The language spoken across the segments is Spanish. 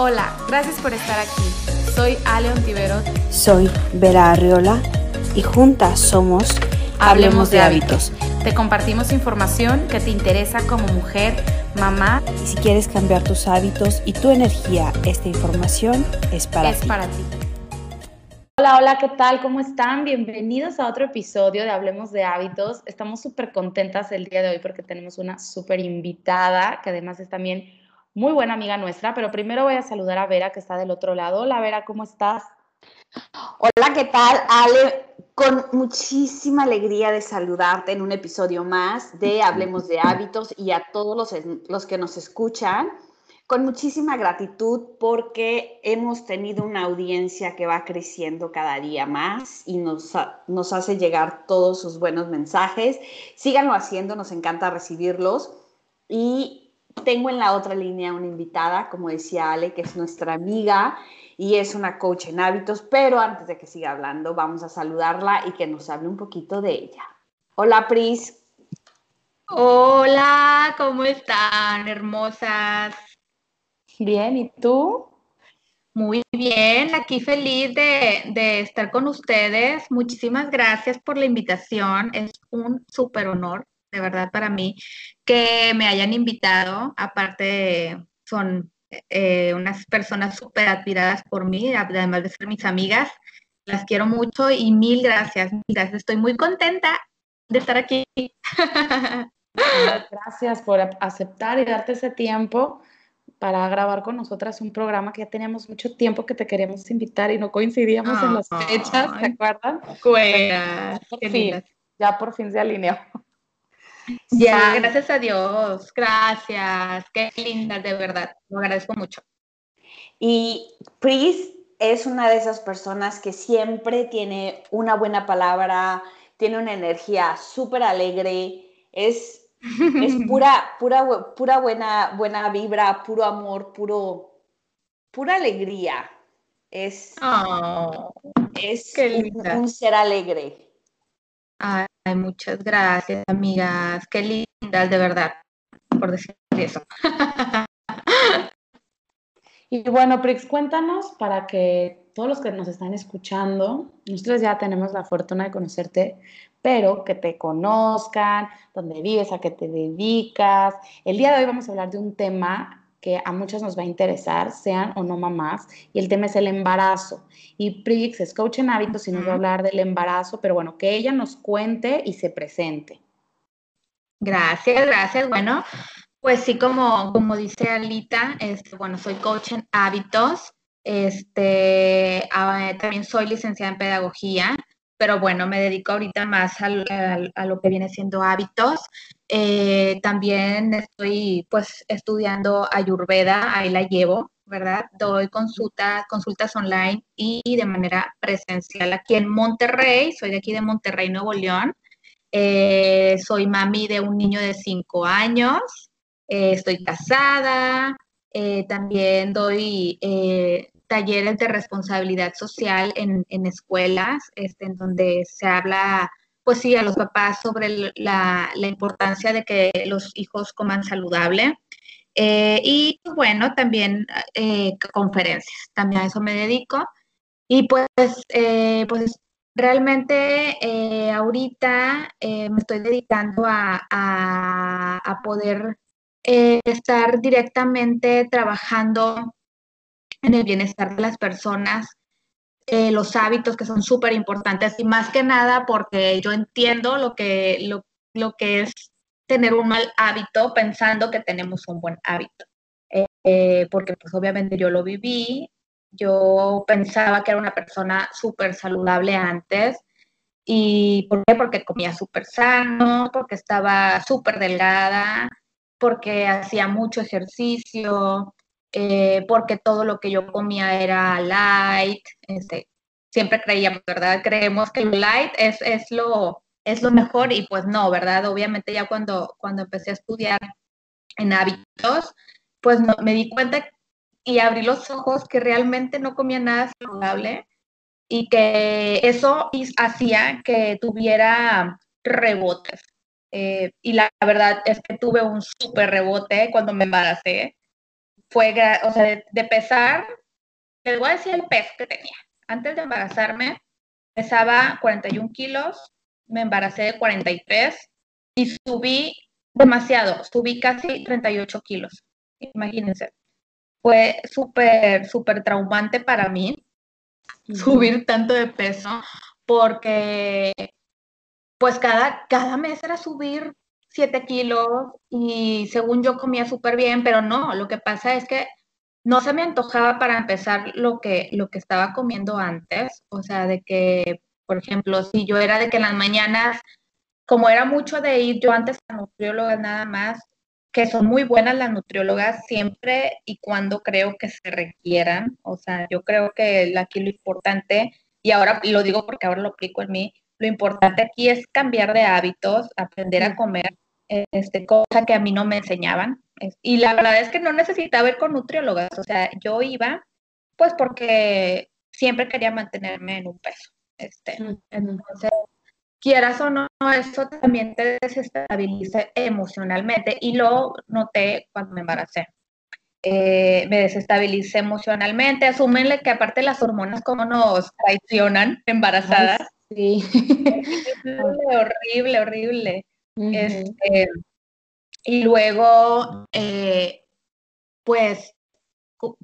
Hola, gracias por estar aquí. Soy Ale Ontiveros. Soy Vera Arriola y juntas somos Hablemos, de, hábitos. Te compartimos información que te interesa como mujer, mamá. Y si quieres cambiar tus hábitos y tu energía, esta información es para es ti. para ti. Hola, hola, ¿qué tal? ¿Cómo están? Bienvenidos a otro episodio de Hablemos de Hábitos. Estamos súper contentas el día de hoy porque tenemos una súper invitada que además es también muy buena amiga nuestra, pero primero voy a saludar a Vera que está del otro lado. Hola Vera, ¿cómo estás? Hola, ¿qué tal? Ale, con muchísima alegría de saludarte en un episodio más de Hablemos de Hábitos y a todos los, los que nos escuchan, con muchísima gratitud porque hemos tenido una audiencia que va creciendo cada día más y nos, nos hace llegar todos sus buenos mensajes. Síganlo haciendo, nos encanta recibirlos. Y tengo en la otra línea una invitada, como decía Ale, que es nuestra amiga y es una coach en hábitos, pero antes de que siga hablando, vamos a saludarla y que nos hable un poquito de ella. Hola, Pris. Hola, ¿cómo están, hermosas? Bien, ¿y tú? Muy bien, aquí feliz de, de estar con ustedes. Muchísimas gracias por la invitación. Es un súper honor de verdad para mí que me hayan invitado. Aparte, son eh, unas personas súper admiradas por mí, además de ser mis amigas. Las quiero mucho y mil gracias, mil gracias. Estoy muy contenta de estar aquí. Gracias por aceptar y darte ese tiempo para grabar con nosotras un programa que ya teníamos mucho tiempo que te queríamos invitar y no coincidíamos en las fechas, ¿te acuerdas? Pues, ya por fin se alineó. Ya, gracias a Dios, gracias, qué linda, de verdad, lo agradezco mucho. Y Pris es una de esas personas que siempre tiene una buena palabra, tiene una energía súper alegre, es, es pura, pura, pura buena, buena vibra, puro amor, puro, pura alegría. Es, oh, es un, un, ser alegre. Ay, muchas gracias, amigas. Qué lindas, de verdad, por decir eso. y bueno, Prix, cuéntanos para que todos los que nos están escuchando, nosotros ya tenemos la fortuna de conocerte, pero que te conozcan, dónde vives, a qué te dedicas. El día de hoy vamos a hablar de un tema que a muchos nos va a interesar, sean o no mamás, y el tema es el embarazo. Y Prix es coach en hábitos y nos va a hablar del embarazo, pero bueno, que ella nos cuente y se presente. Gracias, gracias. Bueno, pues sí, como, como dice Alita, este, bueno, soy coach en hábitos, este, ah, también soy licenciada en pedagogía, pero bueno, me dedico ahorita más a, lo que viene siendo hábitos. Eh, también estoy pues estudiando Ayurveda, ahí la llevo, ¿verdad? Doy consultas, consultas online y de manera presencial aquí en Monterrey, soy de aquí de Monterrey, Nuevo León. Eh, soy mami de un niño de cinco años, eh, estoy casada, también doy talleres de responsabilidad social en, escuelas, este, en donde se habla, pues sí, a los papás sobre la, importancia de que los hijos coman saludable. Eh, y pues, bueno, también eh, conferencias, también a eso me dedico. Y pues, eh, pues realmente ahorita me estoy dedicando a, a poder estar directamente trabajando en el bienestar de las personas, eh, los hábitos que son súper importantes y más que nada porque yo entiendo lo que, lo, lo, que es tener un mal hábito pensando que tenemos un buen hábito. Eh, porque pues obviamente yo lo viví, yo pensaba que era una persona súper saludable antes. ¿Y por qué? Porque comía súper sano, porque estaba súper delgada, porque hacía mucho ejercicio, eh, porque todo lo que yo comía era light, este, siempre creíamos, ¿verdad? Creemos que light es, es, lo, es lo mejor y pues no, ¿verdad? Obviamente ya cuando, cuando empecé a estudiar en hábitos, pues me di cuenta y abrí los ojos que realmente no comía nada saludable y que eso hacía que tuviera rebotes. Eh, y la verdad es que tuve un súper rebote cuando me embaracé fue, o sea, de, pesar, les voy a decir el peso que tenía. Antes de embarazarme, pesaba 41 kilos, me embaracé de 43 y subí demasiado, subí casi 38 kilos. Imagínense. Fue súper, súper traumante para mí subir tanto de peso porque pues cada, cada mes era subir 7 kilos y según yo comía súper bien, pero no, lo que pasa es que no se me antojaba para empezar lo que, lo que estaba comiendo antes, o sea, de que, por ejemplo, si yo era de que en las mañanas, como era mucho de ir yo antes a nutriólogas nada más, que son muy buenas las nutriólogas siempre y cuando creo que se requieran, o sea, yo creo que aquí lo importante, y ahora lo digo porque ahora lo aplico en mí, lo importante aquí es cambiar de hábitos, aprender a comer, este, cosa que a mí no me enseñaban. Y la verdad es que no necesitaba ir con nutriólogas, o sea, yo iba pues porque siempre quería mantenerme en un peso. Este, Entonces, quieras o no, eso también te desestabiliza emocionalmente y lo noté cuando me embaracé. Eh, me desestabilicé emocionalmente, asúmenle que aparte las hormonas como nos traicionan embarazadas. sí. horrible, horrible. Este, y luego, eh, pues,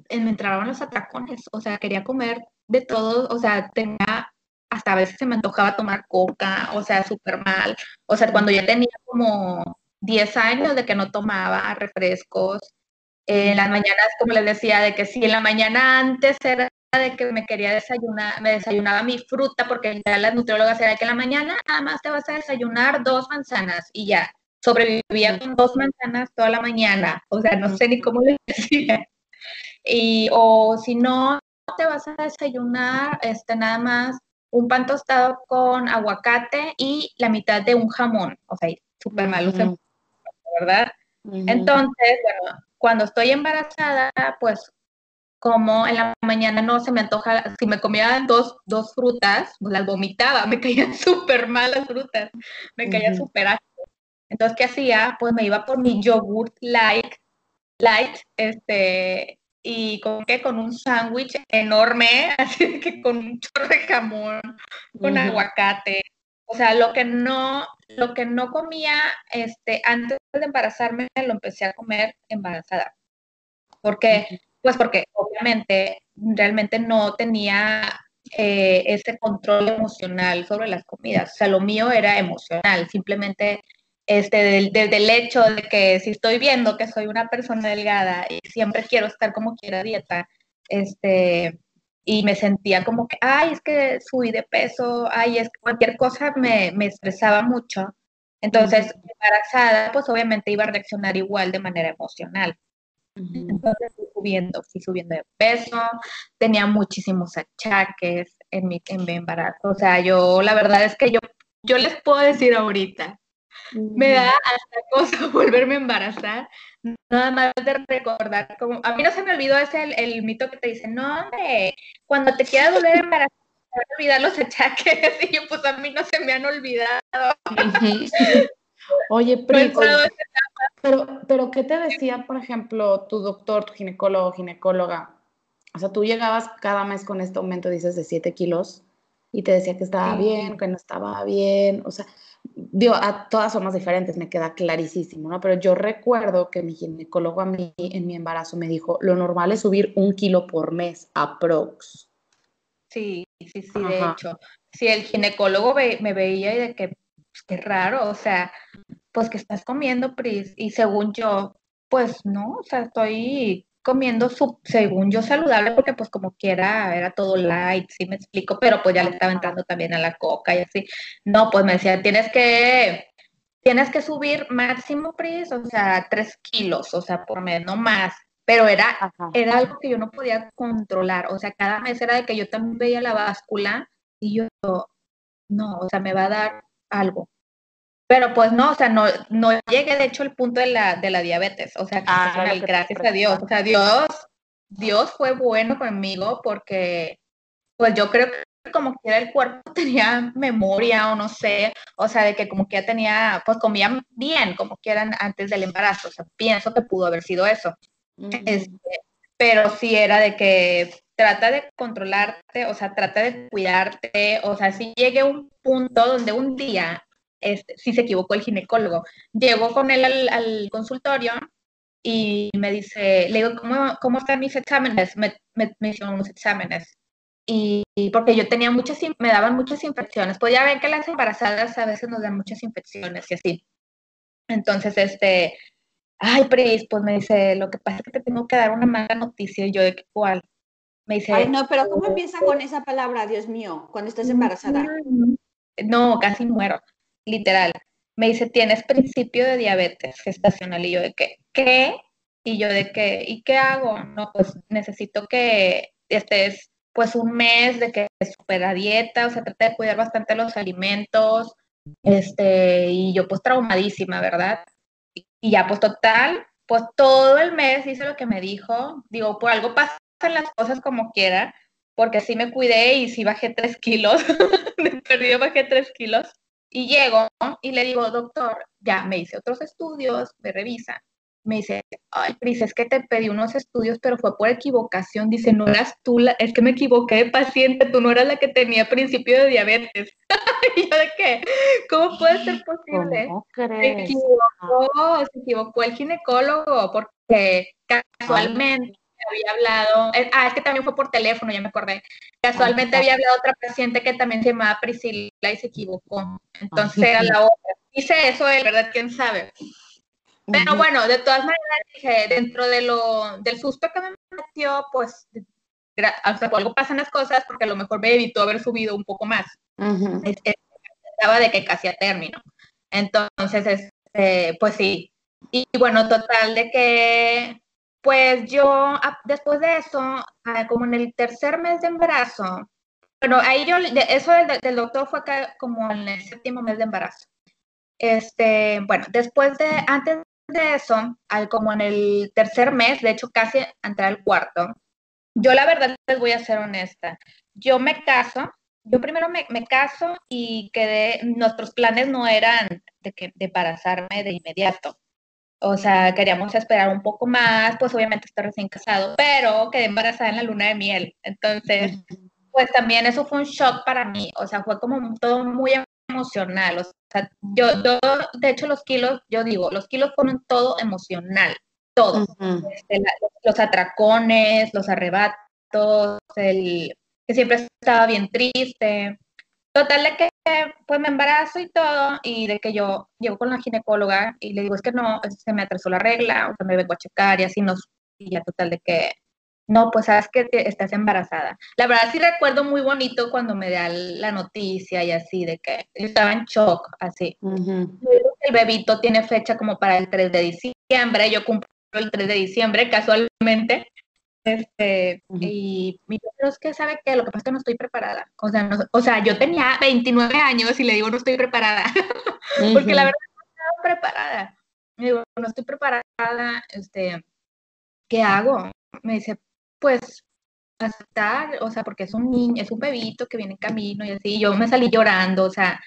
me entraban los atracones, o sea, quería comer de todo, o sea, tenía, hasta a veces se me antojaba tomar coca, o sea, súper mal. O sea, cuando ya tenía como 10 años de que no tomaba refrescos, en las mañanas, como les decía, de que si en la mañana antes era de que me quería desayunar, me desayunaba mi fruta, porque ya las nutriólogas era que en la mañana nada más te vas a desayunar dos manzanas y ya. Sobrevivía con dos manzanas toda la mañana, o sea, no sé ni cómo le decía. Y, o si no, te vas a desayunar este, nada más un pan tostado con aguacate y la mitad de un jamón, o sea, súper malo, ¿verdad? Entonces, bueno, cuando estoy embarazada, pues como en la mañana no se me antoja, si me comía dos, dos frutas, pues las vomitaba, me caían súper mal las frutas, me caían súper ácidas. Entonces, ¿qué hacía? Pues me iba por mi yogurt light, light, este, y con que con un sándwich enorme, así que con un chorro de jamón, con aguacate. O sea, lo que no, lo que no comía este, antes de embarazarme, lo empecé a comer embarazada. Porque pues porque obviamente realmente no tenía eh, ese control emocional sobre las comidas. O sea, lo mío era emocional, simplemente este, desde el hecho de que si estoy viendo que soy una persona delgada y siempre quiero estar como quiera dieta, este, y me sentía como que, ay, es que subí de peso, ay, es que cualquier cosa me, me estresaba mucho. Entonces, embarazada, pues obviamente iba a reaccionar igual de manera emocional. Entonces fui subiendo, fui subiendo de peso, tenía muchísimos achaques en mi, en mi embarazo. O sea, yo la verdad es que yo, yo les puedo decir ahorita, me da hasta cosa volverme a embarazar, nada más de recordar, como, a mí no se me olvidó ese el, el mito que te dice, no hombre, cuando te quieras volver a embarazar, te van a olvidar los achaques, y yo pues a mí no se me han olvidado. Oye, pero, pero, ¿qué te decía, por ejemplo, tu doctor, tu ginecólogo, ginecóloga? O sea, tú llegabas cada mes con este aumento, dices, de 7 kilos, y te decía que estaba bien, que no estaba bien, o sea, digo, a todas somos diferentes, me queda clarísimo, ¿no? Pero yo recuerdo que mi ginecólogo a mí en mi embarazo me dijo, lo normal es subir un kilo por mes, aprox. Sí, sí, sí, de hecho. Si el ginecólogo me veía y de que pues, qué raro, o sea, pues que estás comiendo, Pris, y según yo, pues no, o sea, estoy comiendo su, según yo saludable porque pues como quiera era todo light, sí me explico, pero pues ya le estaba entrando también a la coca y así. No, pues me decía, tienes que, tienes que subir máximo, Pris, o sea, tres kilos, o sea, por mes, no más. Pero era, era algo que yo no podía controlar, o sea, cada mes era de que yo también veía la báscula y yo, no, o sea, me va a dar algo. Pero pues no, o sea, no, no llegué de hecho al punto de la, de la diabetes, o sea, ah, gracias a Dios, o sea, Dios, Dios fue bueno conmigo porque pues yo creo que como quiera el cuerpo tenía memoria o no sé, o sea, de que como que ya tenía, pues comía bien, como quieran antes del embarazo, o sea, pienso que pudo haber sido eso. este, pero sí era de que trata de controlarte, o sea, trata de cuidarte, o sea, si llegué a un punto donde un día, este, sí se equivocó el ginecólogo, llegó con él al, consultorio y me dice, le digo, ¿cómo, cómo están mis exámenes? Me, me, me hicieron unos exámenes. Y, porque yo tenía muchas, me daban muchas infecciones. Podía ver que las embarazadas a veces nos dan muchas infecciones y así. Entonces, este, ay, Pris, pues me dice, lo que pasa es que te tengo que dar una mala noticia. Y yo, ¿de qué cuál? Me dice, ay, no, pero ¿cómo empieza con esa palabra, Dios mío, cuando estás embarazada? No, casi muero, literal. Me dice, tienes principio de diabetes gestacional. Y yo, ¿de qué? ¿Qué? Y yo, ¿de qué? ¿Y qué hago? No, pues necesito que estés, pues, un mes de que supera dieta, o sea, trata de cuidar bastante los alimentos, este, y yo, pues, traumadísima, ¿verdad? Y ya, pues, total, pues, todo el mes hice lo que me dijo. Digo, por algo pasa las cosas como quiera, porque sí me cuidé y sí bajé tres kilos, me perdí, bajé tres kilos. Y llego y le digo, doctor, ya me hice otros estudios, me revisa. Me dice, ay, Pris, es que te pedí unos estudios, pero fue por equivocación. Dice, no eras tú, la, es que me equivoqué de paciente, tú no eras la que tenía principio de diabetes. y yo de qué, ¿cómo puede ser posible? ¿Cómo Se equivocó, se equivocó el ginecólogo, porque casualmente había hablado, eh, ah, es que también fue por teléfono, ya me acordé. Casualmente había hablado otra paciente que también se llamaba Priscila y se equivocó. Entonces era la otra. Dice eso él, ¿verdad? ¿Quién sabe? Pero bueno, de todas maneras dije, dentro de lo, del susto que me metió, pues, o sea, algo pasan las cosas porque a lo mejor me evitó haber subido un poco más. Estaba de que casi a término. Entonces, este, pues sí. Y bueno, total de que pues yo, ah, después de eso, ah, como en el tercer mes de embarazo, bueno, ahí yo, eso del, doctor fue como en el séptimo mes de embarazo. Este, bueno, después de, antes de eso, al, como en el tercer mes, de hecho casi entrar al cuarto, yo la verdad les voy a ser honesta, yo me caso, yo primero me, me caso y quedé, nuestros planes no eran de, que, de embarazarme de inmediato. O sea, queríamos esperar un poco más, pues obviamente estoy recién casado, pero quedé embarazada en la luna de miel. Entonces, pues también eso fue un shock para mí. O sea, fue como todo muy emocional. O sea, yo, yo de hecho, los kilos, yo digo, los kilos fueron todo emocional, todo. Este, los atracones, los arrebatos, el que siempre estaba bien triste. Total de que pues me embarazo y todo, y de que yo llego con la ginecóloga y le digo, es que no, se me atrasó la regla, o sea, me vengo a checar y así nos, y ya total de que, no, pues sabes que estás embarazada. La verdad sí recuerdo muy bonito cuando me da la noticia y así, de que estaba en shock, así. El bebito tiene fecha como para el 3 de diciembre, yo cumplo el 3 de diciembre casualmente, este, y mi pero es que sabe que lo que pasa es que no estoy preparada. O sea, o sea, yo tenía 29 años y le digo no estoy preparada. Porque la verdad no estaba preparada. Me digo, no estoy preparada, este, ¿qué hago? Me dice, pues aceptar, o sea, porque es un niño, es un bebito que viene en camino y así. yo me salí llorando, o sea,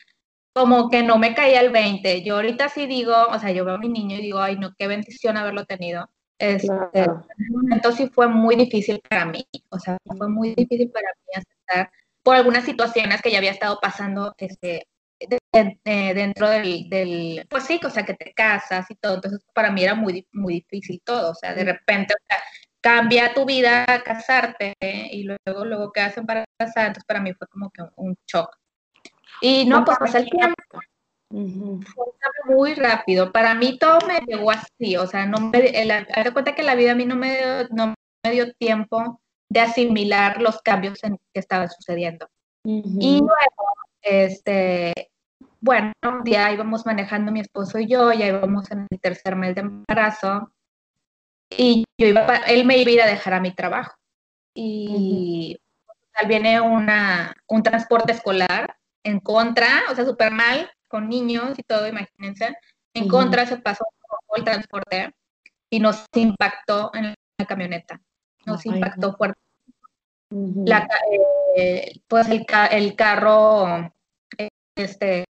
como que no me caía el 20. Yo ahorita sí digo, o sea, yo veo a mi niño y digo, ay, no, qué bendición haberlo tenido. Este, En un momento sí fue muy difícil para mí, o sea, fue muy difícil para mí aceptar por algunas situaciones que ya había estado pasando este, dentro del, pues sí, o sea, que te casas y todo, entonces para mí era muy, muy difícil todo, o sea, de repente cambia tu vida casarte y luego, luego quedas embarazada, entonces para mí fue como que un shock. Y no, pues pasó el tiempo, muy rápido. Para mí todo me llegó así, o sea, no me, el, cuenta que la vida a mí no me, dio, no me dio tiempo de asimilar los cambios en, que estaban sucediendo. Y luego, este, bueno, un día íbamos manejando mi esposo y yo, ya íbamos en el tercer mes de embarazo, y yo iba, él me iba a ir a dejar a mi trabajo. Y uh viene una, un transporte escolar en contra, o sea, súper mal, con niños y todo, imagínense. En contra se pasó el transporte y nos impactó en la camioneta. Nos impactó fuerte. Eh, pues el, carro este,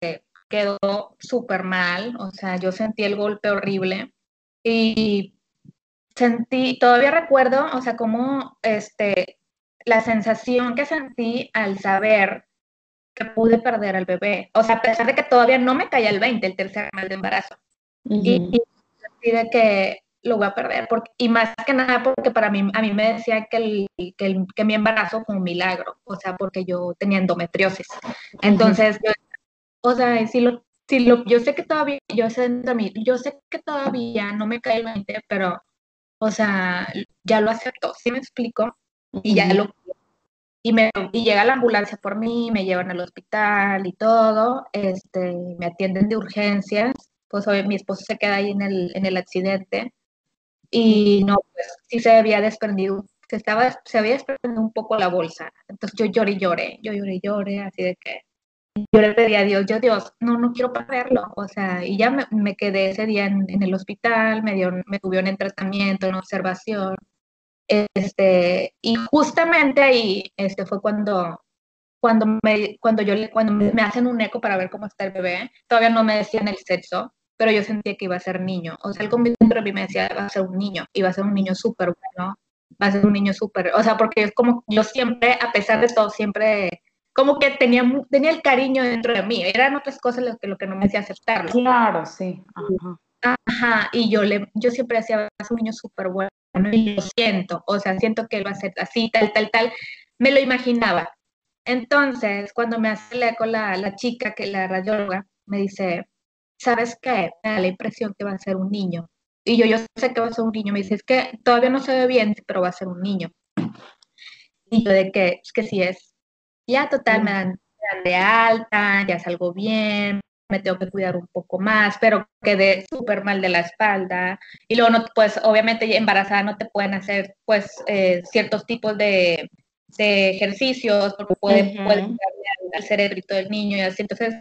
quedó súper mal, o sea, yo sentí el golpe horrible y sentí, todavía recuerdo, o sea, como este, la sensación que sentí al saber que pude perder al bebé. O sea, a pesar de que todavía no me caía el 20, el tercer mes de embarazo. y, y de que lo voy a perder. Porque, y más que nada porque para mí, a mí me decía que, el, que, el, que mi embarazo fue un milagro. O sea, porque yo tenía endometriosis. Entonces, o sea, si lo, si lo, yo sé que todavía, yo sé, yo sé que todavía no me cae el 20, pero, o sea, ya lo acepto, ¿sí me explico? Y ya lo y, me, y llega la ambulancia por mí, me llevan al hospital y todo, este, me atienden de urgencias, pues hoy mi esposo se queda ahí en el, en el accidente y no, pues sí se había desprendido, se, estaba, se había desprendido un poco la bolsa, entonces yo lloré lloré, yo lloré lloré, así de que yo le pedí a Dios, yo Dios, no, no quiero perderlo, o sea, y ya me, me quedé ese día en, en, el hospital, me, dio, me tuvieron en tratamiento, en observación, este, y justamente ahí este, fue cuando, cuando, me, cuando, yo, cuando me hacen un eco para ver cómo está el bebé, todavía no me decían el sexo, pero yo sentía que iba a ser niño. O sea, el dentro de mí me decía, va a ser un niño, y va a ser un niño súper bueno, va a ser un niño súper, o sea, porque es como yo siempre, a pesar de todo, siempre como que tenía, tenía el cariño dentro de mí, eran otras cosas lo que, lo que no me hacía aceptarlo. Claro, sí. Ajá. Ajá, y yo, le, yo siempre decía, va a ser un niño súper bueno, y lo siento, o sea, siento que él va a ser así, tal, tal, tal, me lo imaginaba. Entonces, cuando me hace con la, la chica, que la radióloga, me dice, ¿sabes qué? Me da la impresión que va a ser un niño. Y yo, yo sé que va a ser un niño. Me dice, es que todavía no se ve bien, pero va a ser un niño. Y yo de que, es que sí es. Ya total, me dan, de alta, ya salgo bien, me tengo que cuidar un poco más, pero quedé súper mal de la espalda. Y luego, no, pues, obviamente embarazada no te pueden hacer, pues, eh, ciertos tipos de, de, ejercicios, porque puede, uh -huh. puede al, al cerebrito del niño y así. Entonces,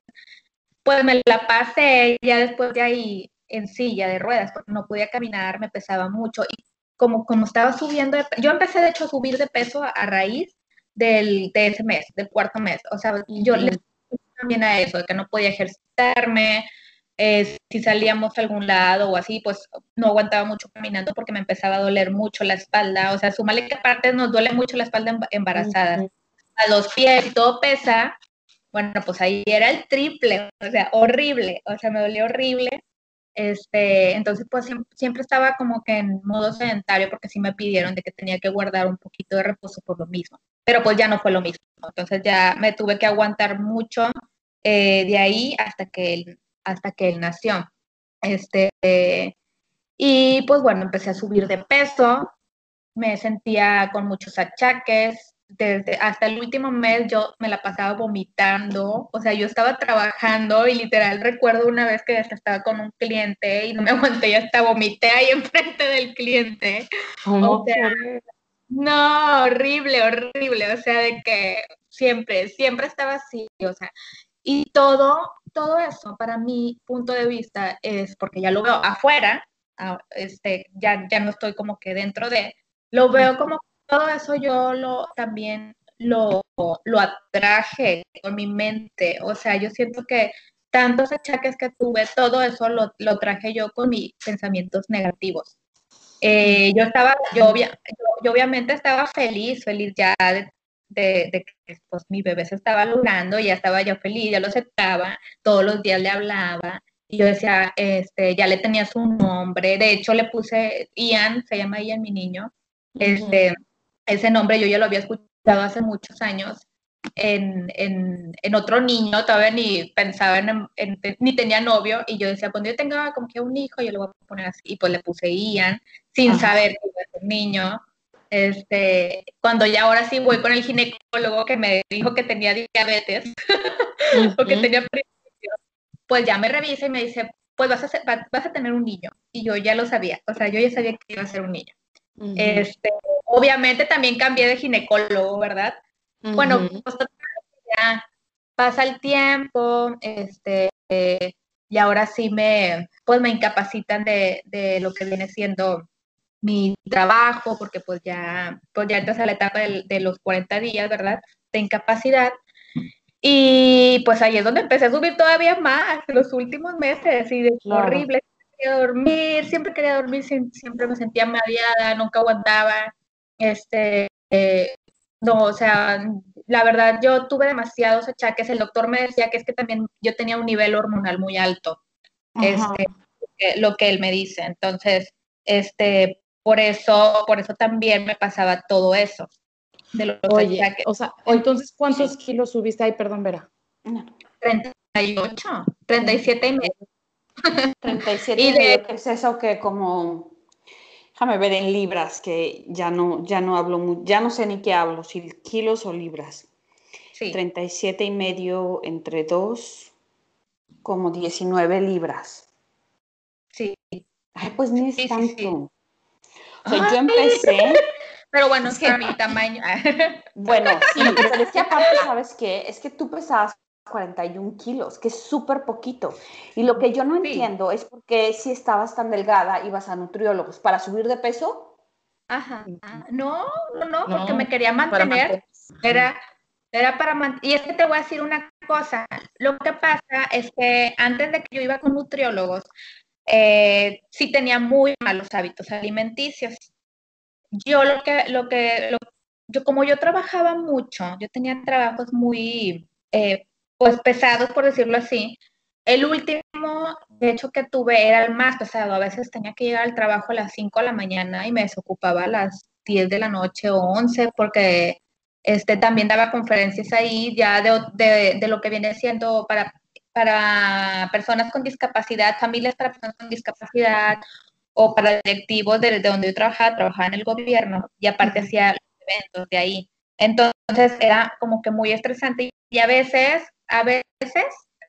pues me la pasé ya después de ahí en silla de ruedas, porque no podía caminar, me pesaba mucho y como, como estaba subiendo, de, yo empecé de hecho a subir de peso a, a raíz del, de ese mes, del cuarto mes, o sea, yo le también a eso, de que no podía ejercitarme, eh, si salíamos a algún lado o así, pues no aguantaba mucho caminando porque me empezaba a doler mucho la espalda, o sea, sumale que aparte nos duele mucho la espalda embarazada, uh -huh. a los pies y todo pesa, bueno, pues ahí era el triple, o sea, horrible, o sea, me dolía horrible. Este, entonces, pues siempre, estaba como que en modo sedentario porque sí me pidieron de que tenía que guardar un poquito de reposo por lo mismo. Pero pues ya no fue lo mismo. Entonces ya me tuve que aguantar mucho eh, de ahí hasta que él, hasta que él nació. Este, eh, y pues bueno, empecé a subir de peso, me sentía con muchos achaques, desde hasta el último mes yo me la pasaba vomitando, o sea, yo estaba trabajando y literal recuerdo una vez que estaba con un cliente y no me aguanté, ya hasta vomité ahí enfrente del cliente. ¿Cómo o sea, no, horrible, horrible, o sea, de que siempre, siempre estaba así, o sea, y todo, todo eso para mi punto de vista es porque ya lo veo afuera, este, ya, ya no estoy como que dentro de, lo veo como todo eso yo lo también lo, lo atraje con mi mente. O sea, yo siento que tantos achaques que tuve, todo eso lo, lo traje yo con mis pensamientos negativos. Eh, yo estaba, yo, yo, yo, obviamente estaba feliz, feliz ya de, de, de, que pues, mi bebé se estaba logrando, ya estaba yo feliz, ya lo aceptaba, todos los días le hablaba. Y yo decía, este, ya le tenía su nombre, de hecho le puse Ian, se llama Ian mi niño, este, uh -huh ese nombre yo ya lo había escuchado hace muchos años en, en, en otro niño, todavía ni pensaba en, en, ni tenía novio, y yo decía, cuando yo tenga como que un hijo, yo lo voy a poner así, y pues le puse Ian, sin Ajá. saber que iba a ser niño. Este, cuando ya ahora sí voy con el ginecólogo que me dijo que tenía diabetes, uh -huh. o que tenía pues ya me revisa y me dice, pues vas a, ser, vas a tener un niño, y yo ya lo sabía, o sea, yo ya sabía que iba a ser un niño. Uh -huh. Este, obviamente también cambié de ginecólogo, ¿verdad? Uh -huh. Bueno, pues ya pasa el tiempo, este, eh, y ahora sí me, pues me incapacitan de, de, lo que viene siendo mi trabajo, porque pues ya, pues ya entras a la etapa de, de los 40 días, ¿verdad? De incapacidad. Y pues ahí es donde empecé a subir todavía más, los últimos meses, y de claro. horrible quería dormir, siempre quería dormir, siempre me sentía mareada, nunca aguantaba. Este, eh, no, o sea, la verdad yo tuve demasiados achaques. El doctor me decía que es que también yo tenía un nivel hormonal muy alto. Este, lo que él me dice. Entonces, este, por eso, por eso también me pasaba todo eso. Oye, o sea, entonces, ¿cuántos kilos subiste ahí? Perdón, Vera. 38, 37 y medio. 37 y, medio, es eso que como, déjame ver en libras, que ya no, ya no hablo, ya no sé ni qué hablo, si kilos o libras. Sí. 37 y medio entre dos, como 19 libras. Sí. Ay, pues ni es tanto. O sea, yo empecé... Pero bueno, es que a mi tamaño. bueno, sí, pero es que aparte, ¿sabes qué? Es que tú pesabas 41 kilos, que es súper poquito. Y lo que yo no entiendo es por qué si estabas tan delgada ibas a nutriólogos para subir de peso. Ajá. No, no, no, porque me quería mantener. Era, era para mantener. Y es que te voy a decir una cosa. Lo que pasa es que antes de que yo iba con nutriólogos, eh, sí tenía muy malos hábitos alimenticios yo lo que, lo que, yo como yo trabajaba mucho, yo tenía trabajos muy, eh, pues pesados, por decirlo así. El último, de hecho, que tuve era el más pesado. A veces tenía que llegar al trabajo a las 5 de la mañana y me desocupaba a las 10 de la noche o 11 porque este, también daba conferencias ahí ya de, de, de lo que viene siendo para, para personas con discapacidad, familias para personas con discapacidad o para directivos de, de, donde yo trabajaba, trabajaba en el gobierno y aparte hacía eventos de ahí. Entonces era como que muy estresante y a veces, a veces,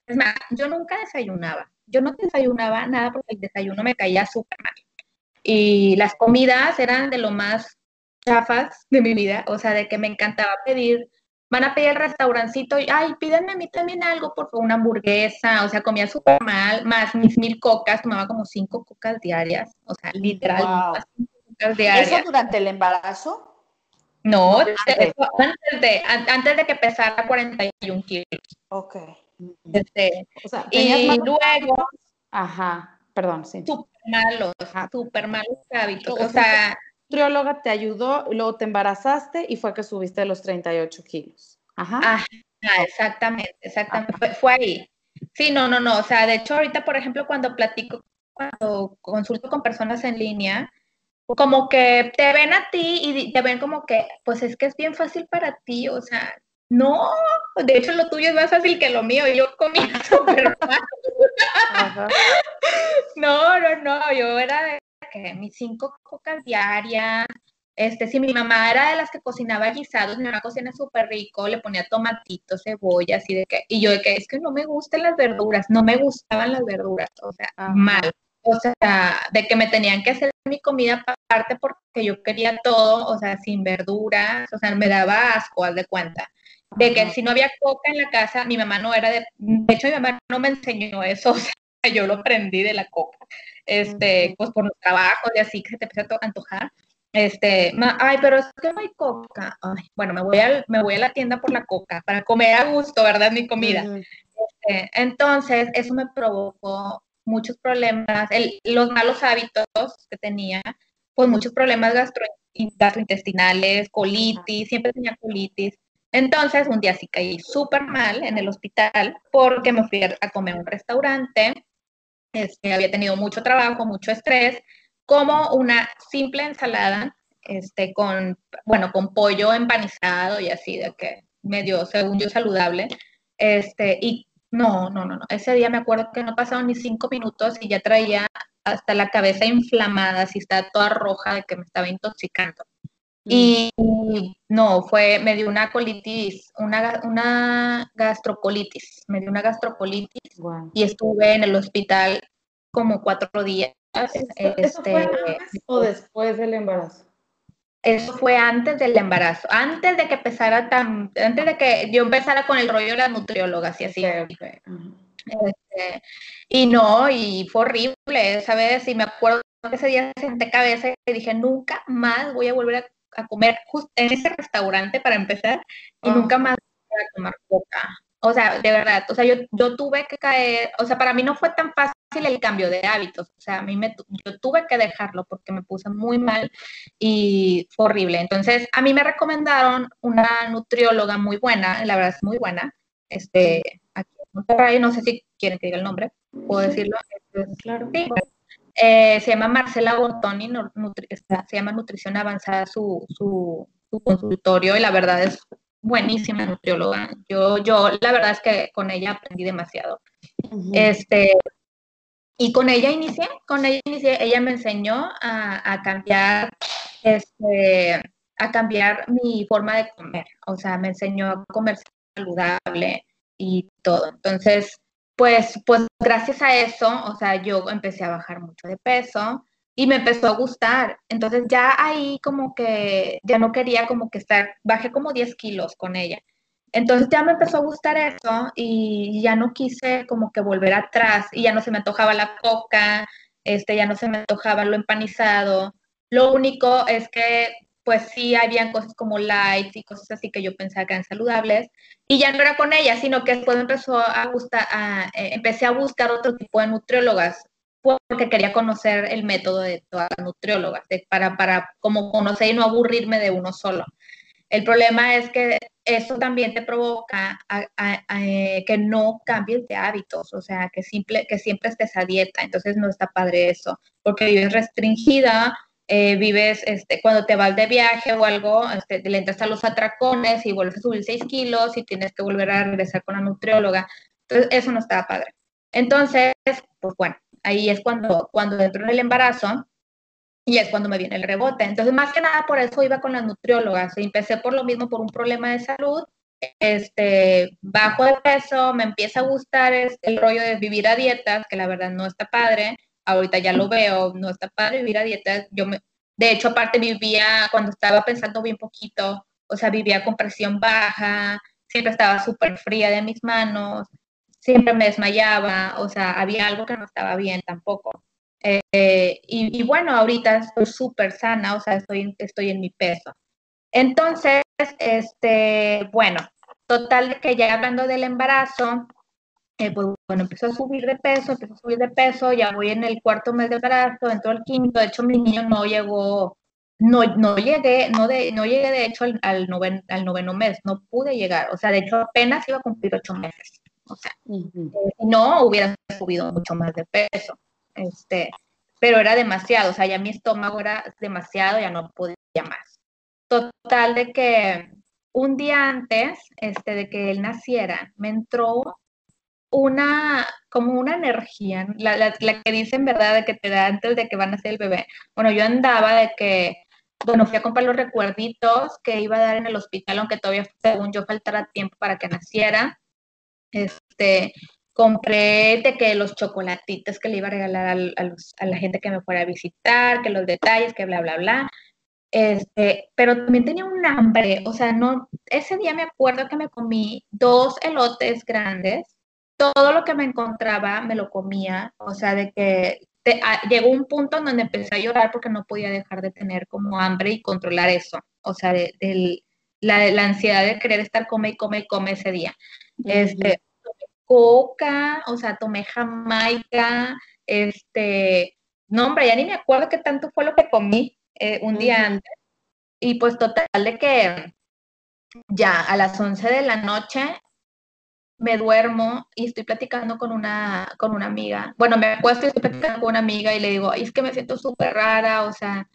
es más, yo nunca desayunaba. Yo no desayunaba nada porque el desayuno me caía súper mal. Y las comidas eran de lo más chafas de mi vida, o sea, de que me encantaba pedir van a pedir el restaurancito y, ay, pídenme a mí también algo, por favor, una hamburguesa, o sea, comía súper mal, más mis mil cocas, tomaba como cinco cocas diarias, o sea, literal, cocas diarias. ¿Eso durante el embarazo? No, antes, de, antes de que pesara 41 kilos. Ok. Este, o sea, y luego... Ajá, perdón, sí. Súper malos, súper malos hábitos, o sea nutrióloga te ayudó, luego te embarazaste y fue que subiste los 38 kilos. Ajá. Ah, exactamente, exactamente. Fue, ahí. Sí, no, no, no. O sea, de hecho, ahorita, por ejemplo, cuando platico, cuando consulto con personas en línea, como que te ven a ti y te ven como que, pues es que es bien fácil para ti, o sea, no, de hecho lo tuyo es más fácil que lo mío, yo comía súper mal. No, no, no, yo era de que mis cinco cocas diarias, este, si mi mamá era de las que cocinaba guisados, mi mamá cocina súper rico, le ponía tomatitos, cebolla, así de que, y yo de que es que no me gustan las verduras, no me gustaban las verduras, o sea, mal. O sea, de que me tenían que hacer mi comida aparte porque yo quería todo, o sea, sin verduras, o sea, me daba asco, haz de cuenta. De que si no había coca en la casa, mi mamá no era de, de hecho mi mamá no me enseñó eso, o sea, yo lo aprendí de la coca este, pues por los trabajos y así que se te empieza a antojar. Este, ay, pero es que no hay coca. Ay, bueno, me voy, a, me voy a la tienda por la coca para comer a gusto, ¿verdad? Mi comida. Este, entonces, eso me provocó muchos problemas, los malos hábitos que tenía, pues muchos problemas gastro, gastrointestinales, colitis, siempre tenía colitis. Entonces, un día sí caí súper mal en el hospital porque me fui a comer a un restaurante este, había tenido mucho trabajo, mucho estrés, como una simple ensalada, este, con, bueno, con pollo empanizado y así, de que medio, según yo, saludable. Este, y no, no, no, no. Ese día me acuerdo que no pasaron ni cinco minutos y ya traía hasta la cabeza inflamada, así está toda roja de que me estaba intoxicando. Y no, fue, me dio una colitis, una, una gastrocolitis, me dio una gastrocolitis y estuve en el hospital como cuatro días. ¿Eso, fue este, antes o después del embarazo? Eso fue antes del embarazo, antes de que empezara tan, antes de que yo empezara con el rollo de la nutrióloga, así así. Este, y no, y fue horrible, ¿sabes? Y me acuerdo que ese día senté cabeza y dije, nunca más voy a volver a a comer justo en ese restaurante para empezar y nunca más a tomar coca. O sea, de verdad, o sea, yo, yo tuve que caer, o sea, para mí no fue tan fácil el cambio de hábitos, o sea, a mí me, yo tuve que dejarlo porque me puse muy mal y fue horrible. Entonces, a mí me recomendaron una nutrióloga muy buena, la verdad es muy buena, este, aquí en Monterrey, no sé si quieren que diga el nombre, puedo decirlo. Claro. Eh, se llama Marcela Bortoni, se llama Nutrición Avanzada su, su, su consultorio y la verdad es buenísima nutrióloga. Yo, yo, la verdad es que con ella aprendí demasiado. Este, y con ella inicié, con ella inicié, ella me enseñó a, a, cambiar, este, a cambiar mi forma de comer. O sea, me enseñó a comer saludable y todo. Entonces, pues, pues gracias a eso, o sea, yo empecé a bajar mucho de peso y me empezó a gustar. Entonces ya ahí como que ya no quería como que estar, bajé como 10 kilos con ella. Entonces ya me empezó a gustar eso y ya no quise como que volver atrás y ya no se me antojaba la coca, este, ya no se me antojaba lo empanizado. Lo único es que pues sí habían cosas como light y cosas así que yo pensaba que eran saludables y ya no era con ella, sino que después empezó a gustar, a, eh, empecé a buscar otro tipo de nutriólogas porque quería conocer el método de todas las nutriólogas, para, para como conocer y no aburrirme de uno solo. El problema es que eso también te provoca eh, que no cambies de hábitos, o sea, que, simple, que siempre estés a dieta, entonces no está padre eso, porque vives restringida, eh, vives, este, cuando te vas de viaje o algo, este, le entras a los atracones y vuelves a subir 6 kilos y tienes que volver a regresar con la nutrióloga, entonces eso no está padre. Entonces, pues bueno, ahí es cuando, cuando entro en el embarazo y es cuando me viene el rebote. Entonces, más que nada por eso iba con las nutriólogas. Empecé por lo mismo, por un problema de salud. Este, bajo de peso, me empieza a gustar el rollo de vivir a dietas, que la verdad no está padre. Ahorita ya lo veo, no está padre vivir a dietas. Yo me, de hecho, aparte vivía, cuando estaba pensando bien poquito, o sea, vivía con presión baja, siempre estaba súper fría de mis manos, siempre me desmayaba, o sea, había algo que no estaba bien tampoco. Eh, y, bueno, ahorita estoy súper sana, o sea, estoy, estoy en mi peso. Entonces, este, bueno, total que ya hablando del embarazo, eh, pues bueno, empezó a subir de peso, empezó a subir de peso, ya voy en el cuarto mes de embarazo, entró el quinto, de hecho mi niño no llegó, no, no llegué, no, de, no llegué de hecho al, al, al noveno mes, no pude llegar, o sea, de hecho apenas iba a cumplir ocho meses. O sea, eh, no hubiera subido mucho más de peso. Este, pero era demasiado, o sea, ya mi estómago era demasiado, ya no podía más. Total de que un día antes este, de que él naciera, me entró una, como una energía, la, la, que dicen, ¿verdad?, de que te da antes de que van a nacer el bebé. Bueno, yo andaba de que, bueno, fui a comprar los recuerditos que iba a dar en el hospital, aunque todavía, según yo, faltara tiempo para que naciera. Este, compré de que los chocolatitos que le iba a regalar a, la gente que me fuera a visitar, que los detalles, que bla, bla, bla. Este, pero también tenía un hambre, o sea, no, ese día me acuerdo que me comí dos elotes grandes, todo lo que me encontraba me lo comía, o sea, de que ah, llegó un punto en donde empecé a llorar porque no podía dejar de tener como hambre y controlar eso, o sea, de, la, la, ansiedad de querer estar come y come y come ese día. Este, coca, o sea, tomé jamaica, este, no, hombre, ya ni me acuerdo qué tanto fue lo que comí eh, un día antes. Y pues total de que ya a las 11 de la noche me duermo y estoy platicando con una, con una amiga. Bueno, me acuesto y estoy platicando con una amiga y le digo, es que me siento súper rara, o sea,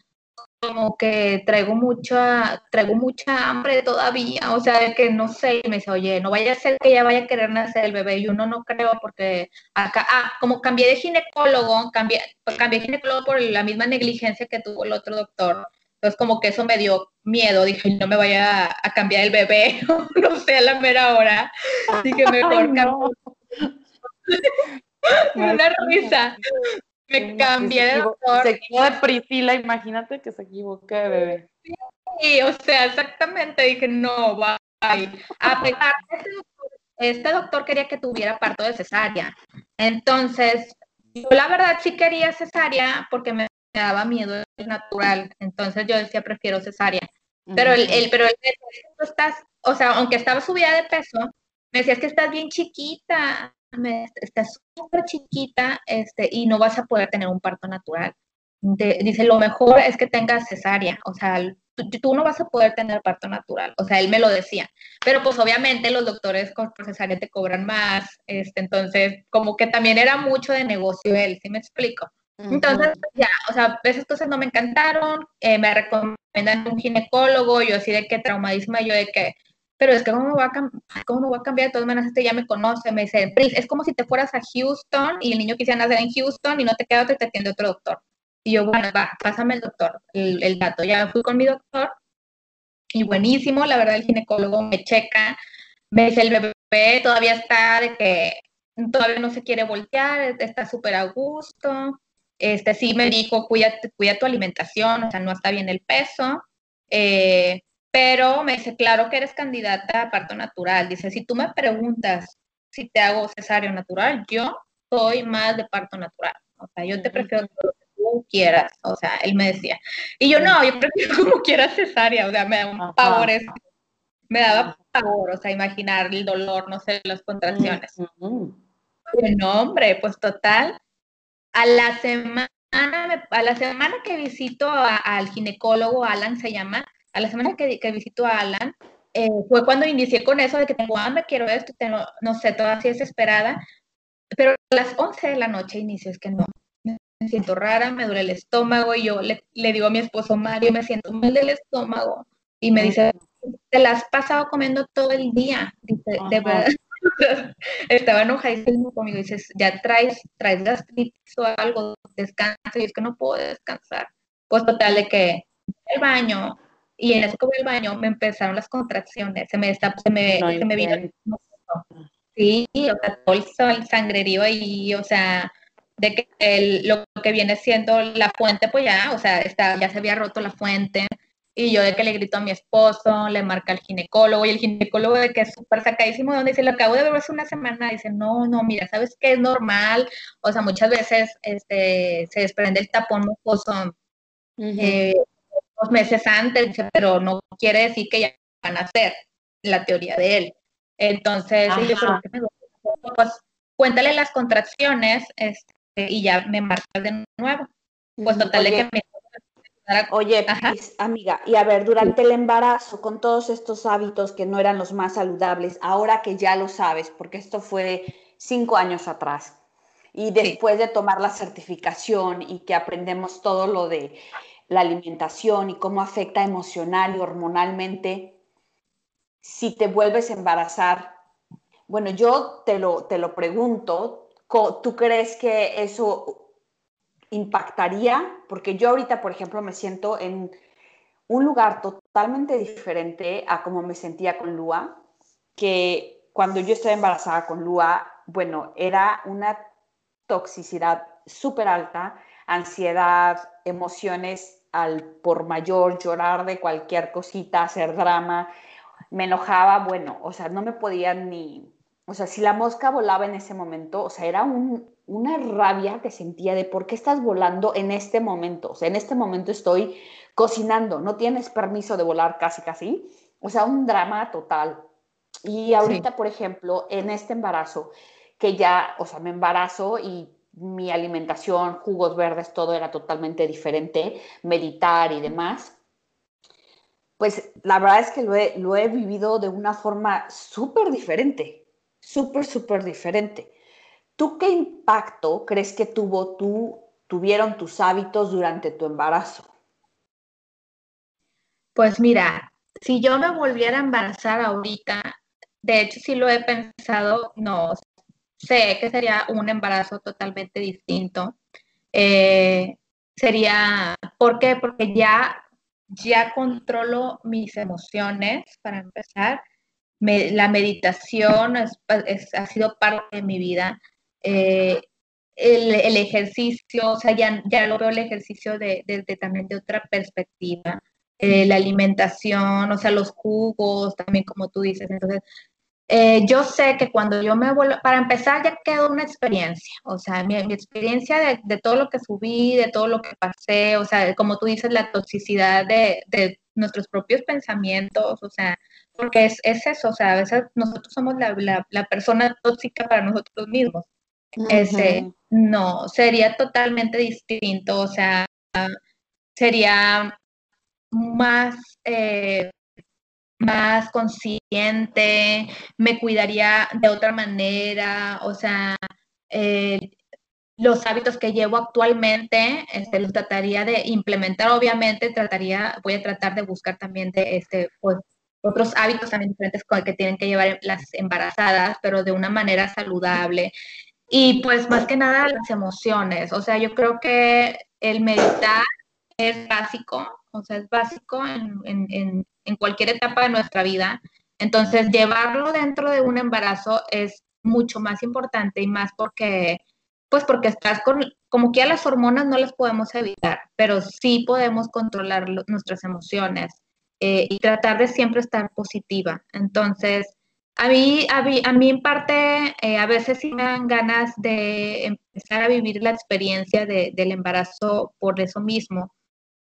como que traigo mucha, traigo mucha hambre todavía, o sea, que no sé, y me dice, oye, no vaya a ser que ella vaya a querer nacer el bebé, y uno no creo porque acá, ah, como cambié de ginecólogo, cambié, cambié de ginecólogo por la misma negligencia que tuvo el otro doctor, entonces como que eso me dio miedo, dije, no me vaya a, cambiar el bebé, no sé, a la mera hora, dije, mejor no. Una risa. Me cambié de doctor. Se equivocó de Priscila, imagínate que se equivoque de bebé. Sí, o sea, exactamente, dije, no, bye. A pesar de este doctor, este doctor quería que tuviera parto de cesárea. Entonces, yo la verdad sí quería cesárea porque me daba miedo el natural. Entonces yo decía, prefiero cesárea. Pero el, el pero el, estás, o sea, aunque estaba subida de peso, me decía, es que estás bien chiquita, estás súper chiquita este, y no vas a poder tener un parto natural. dice, lo mejor es que tengas cesárea, o sea, tú, no vas a poder tener parto natural, o sea, él me lo decía, pero pues obviamente los doctores con cesárea te cobran más, este, entonces como que también era mucho de negocio él, ¿sí me explico? Entonces, ya, o sea, esas cosas no me encantaron, eh, me recomiendan un ginecólogo, yo así de que traumadísima, yo de que, pero es que ¿cómo me va a, cómo me va a cambiar? De todas maneras, este ya me conoce, me dice, es como si te fueras a Houston y el niño quisiera nacer en Houston y no te queda otro y te atiende otro doctor. Y yo, bueno, va, pásame el doctor, el, el dato. Ya fui con mi doctor y buenísimo, la verdad el ginecólogo me checa, me dice el bebé todavía está de que todavía no se quiere voltear, está súper a gusto. Este sí me dijo, cuida, cuida tu alimentación, o sea, no está bien el peso. Eh, pero me dice, claro que eres candidata a parto natural. Dice, si tú me preguntas si te hago cesárea natural, yo soy más de parto natural. O sea, yo te prefiero quieras, o sea, él me decía. Y yo no, yo prefiero como quieras cesárea, o sea, me da un pavor eso. Me daba pavor, o sea, imaginar el dolor, no sé, las contracciones. No, hombre, pues total, a la semana, a la semana que visito al ginecólogo, Alan se llama, a la semana que, que visito a Alan, eh, fue cuando inicié con eso de que tengo hambre, quiero esto, tengo, no sé, toda así desesperada, pero a las 11 de la noche inicio, es que no, me siento rara, me duele el estómago y yo le, digo a mi esposo Mario, me siento mal del estómago y me dice, te la has pasado comiendo todo el día, dice, de verdad. Estaba enojadísimo conmigo, dices, ya traes, traes gastritis o algo, descansa, y es que no puedo descansar. Pues total de que el baño, y en eso que el baño me empezaron las contracciones, se me, se me, se me vino Sí, o sea, todo el sangrerío ahí, o sea, de que lo que viene siendo la fuente, pues ya, o sea, está, ya se había roto la fuente. Y yo de que le grito a mi esposo, le marca al ginecólogo, y el ginecólogo de que es súper sacadísimo, donde dice, lo acabo de ver hace una semana, dice, no, no, mira, ¿sabes qué? Es normal, o sea, muchas veces este, se desprende el tapón mucoso eh, dos meses antes, pero no quiere decir que ya van a hacer, la teoría de él. Entonces, yo creo que me pues, cuéntale las contracciones, este, y ya me marcas de nuevo. Pues total de que me... Oye, amiga, y a ver, durante el embarazo, con todos estos hábitos que no eran los más saludables, ahora que ya lo sabes, porque esto fue cinco años atrás, y después de tomar la certificación y que aprendemos todo lo de la alimentación y cómo afecta emocional y hormonalmente, si te vuelves a embarazar, bueno, yo te lo, te lo pregunto, ¿Tú crees que eso impactaría? Porque yo ahorita, por ejemplo, me siento en un lugar totalmente diferente a como me sentía con Lua, que cuando yo estaba embarazada con Lua, bueno, era una toxicidad súper alta, ansiedad, emociones al por mayor, llorar de cualquier cosita, hacer drama, me enojaba, bueno, o sea, no me podía ni, o sea, si la mosca volaba en ese momento, o sea, era una rabia que sentía de por qué estás volando en este momento. O sea, en este momento estoy cocinando, no tienes permiso de volar casi, casi. O sea, un drama total. Y ahorita, por ejemplo, en este embarazo, que ya, o sea, me embarazo y mi alimentación, jugos verdes, todo era totalmente diferente, meditar y demás. Pues la verdad es que lo he, lo he vivido de una forma súper diferente súper, súper diferente. ¿Tú qué impacto crees que tuvo tú, tuvieron tus hábitos durante tu embarazo? Pues mira, si yo me volviera a embarazar ahorita, de hecho sí lo he pensado, no, sé que sería un embarazo totalmente distinto. Eh, sería, ¿por qué? Porque ya, ya controlo mis emociones, para empezar, la meditación ha sido parte de mi vida. Eh, el, ejercicio, o sea, ya, ya lo veo el ejercicio desde de, también de otra perspectiva. Eh, la alimentación, o sea, los jugos, también como tú dices. Entonces, eh, yo sé que cuando yo me vuelvo, para empezar ya quedó una experiencia, o sea, mi, experiencia de, de, todo lo que subí, de todo lo que pasé, o sea, como tú dices, la toxicidad de, de nuestros propios pensamientos, o sea, porque es, eso, o sea, a veces nosotros somos la, persona tóxica para nosotros mismos. Ese, no, sería totalmente distinto, o sea, sería más, eh, más consciente, me cuidaría de otra manera, o sea, eh, los hábitos que llevo actualmente, este, los trataría de implementar, obviamente, trataría, voy a tratar de buscar también de, este, pues, otros hábitos también diferentes que tienen que llevar las embarazadas, pero de una manera saludable. Y pues más que nada las emociones, o sea, yo creo que el meditar es básico, o sea, es básico en, en, en cualquier etapa de nuestra vida. Entonces, llevarlo dentro de un embarazo es mucho más importante y más porque, pues porque estás con, como que a las hormonas no las podemos evitar, pero sí podemos controlar nuestras emociones eh, y tratar de siempre estar positiva. Entonces, a mí, a mí, en parte, eh, a veces sí me dan ganas de empezar a vivir la experiencia del embarazo por eso mismo,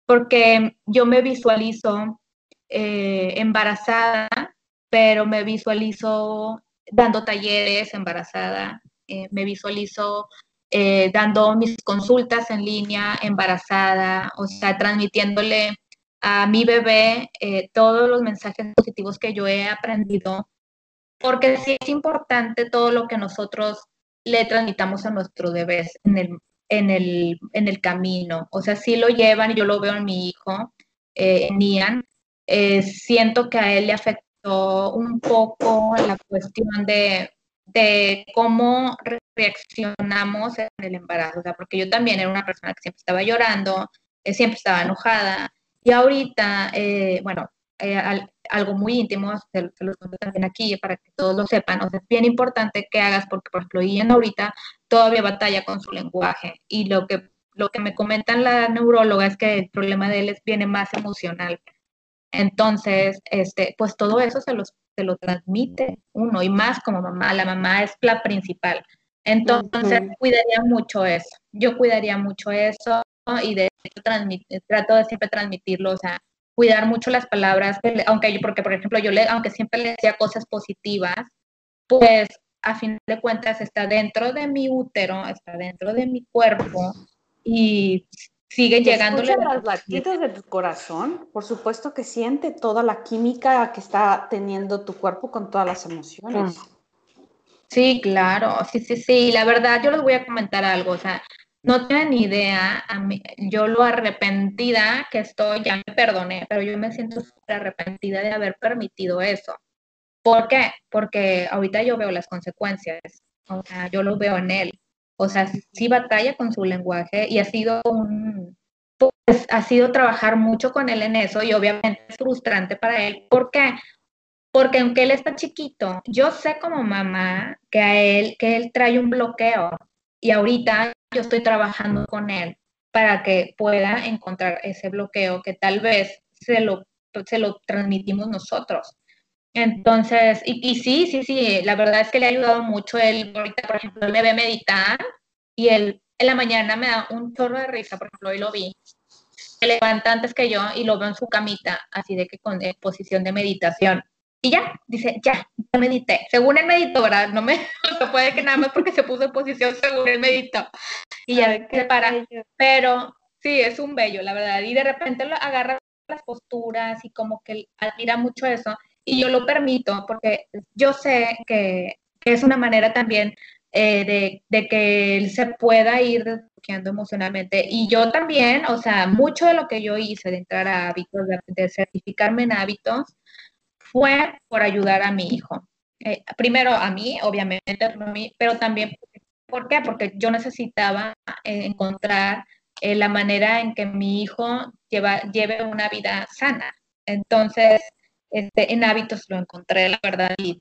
porque yo me visualizo eh, embarazada, pero me visualizo dando talleres embarazada, eh, me visualizo dando mis consultas en línea embarazada, o sea, transmitiéndole a mi bebé todos los mensajes positivos que yo he aprendido, porque sí es importante todo lo que nosotros le transmitamos a nuestros bebés en el, en el, en el camino. O sea, sí lo llevan, yo lo veo en mi hijo, eh, Nian, eh, siento que a él le afectó un poco la cuestión de, de cómo reaccionamos en el embarazo, o sea, porque yo también era una persona que siempre estaba llorando, eh, siempre estaba enojada, y ahorita, eh, bueno, algo muy íntimo, se, los cuento también aquí para que todos lo sepan, o sea, es bien importante que hagas, porque por ejemplo, Ian ahorita todavía batalla con su lenguaje, y lo que, lo que me comentan la neuróloga es que el problema de él viene más emocional. Entonces, este, pues todo eso se, los, se lo transmite uno, y más como mamá, la mamá es la principal. Entonces, cuidaría mucho eso. Yo cuidaría mucho eso y de trato de siempre transmitirlo, o sea, cuidar mucho las palabras, aunque yo, porque por ejemplo yo le, aunque siempre le decía cosas positivas, pues a fin de cuentas está dentro de mi útero, está dentro de mi cuerpo y sigue llegando las latidos de tu corazón, por supuesto que siente toda la química que está teniendo tu cuerpo con todas las emociones. Sí, claro, sí, sí, sí. La verdad, yo les voy a comentar algo. O sea, no tienen idea, a mí, yo lo arrepentida que estoy, ya me perdoné, pero yo me siento súper arrepentida de haber permitido eso. ¿Por qué? Porque ahorita yo veo las consecuencias, o sea, yo lo veo en él. O sea, sí batalla con su lenguaje y ha sido un, pues ha sido trabajar mucho con él en eso y obviamente es frustrante para él. ¿Por qué? Porque aunque él está chiquito, yo sé como mamá que a él, que él trae un bloqueo y ahorita yo estoy trabajando con él para que pueda encontrar ese bloqueo que tal vez se lo, se lo transmitimos nosotros. Entonces, y, sí, sí, sí, la verdad es que le ha ayudado mucho. Él, ahorita, por ejemplo, me ve meditar y él en la mañana me da un chorro de risa, por ejemplo, hoy lo vi. Se levanta antes que yo y lo veo en su camita, así de que con posición de meditación. Y ya, dice, ya, ya medité. Según él meditó. No me, puede que nada más porque se puso en posición según él meditó. Y ya se para. Pero sí, es un bello, la verdad. Y de repente lo agarra las posturas y como que admira mucho eso. Y yo lo permito porque yo sé que, es una manera también eh, de, de, que él se pueda ir desbloqueando emocionalmente. Y yo también, o sea, mucho de lo que yo hice de entrar a hábitos, de certificarme en hábitos, fue por ayudar a mi hijo. Eh, primero a mí, obviamente, pero también, ¿por qué? Porque yo necesitaba eh, encontrar eh, la manera en que mi hijo lleva, lleve una vida sana. Entonces, este, en hábitos lo encontré, la verdad, y,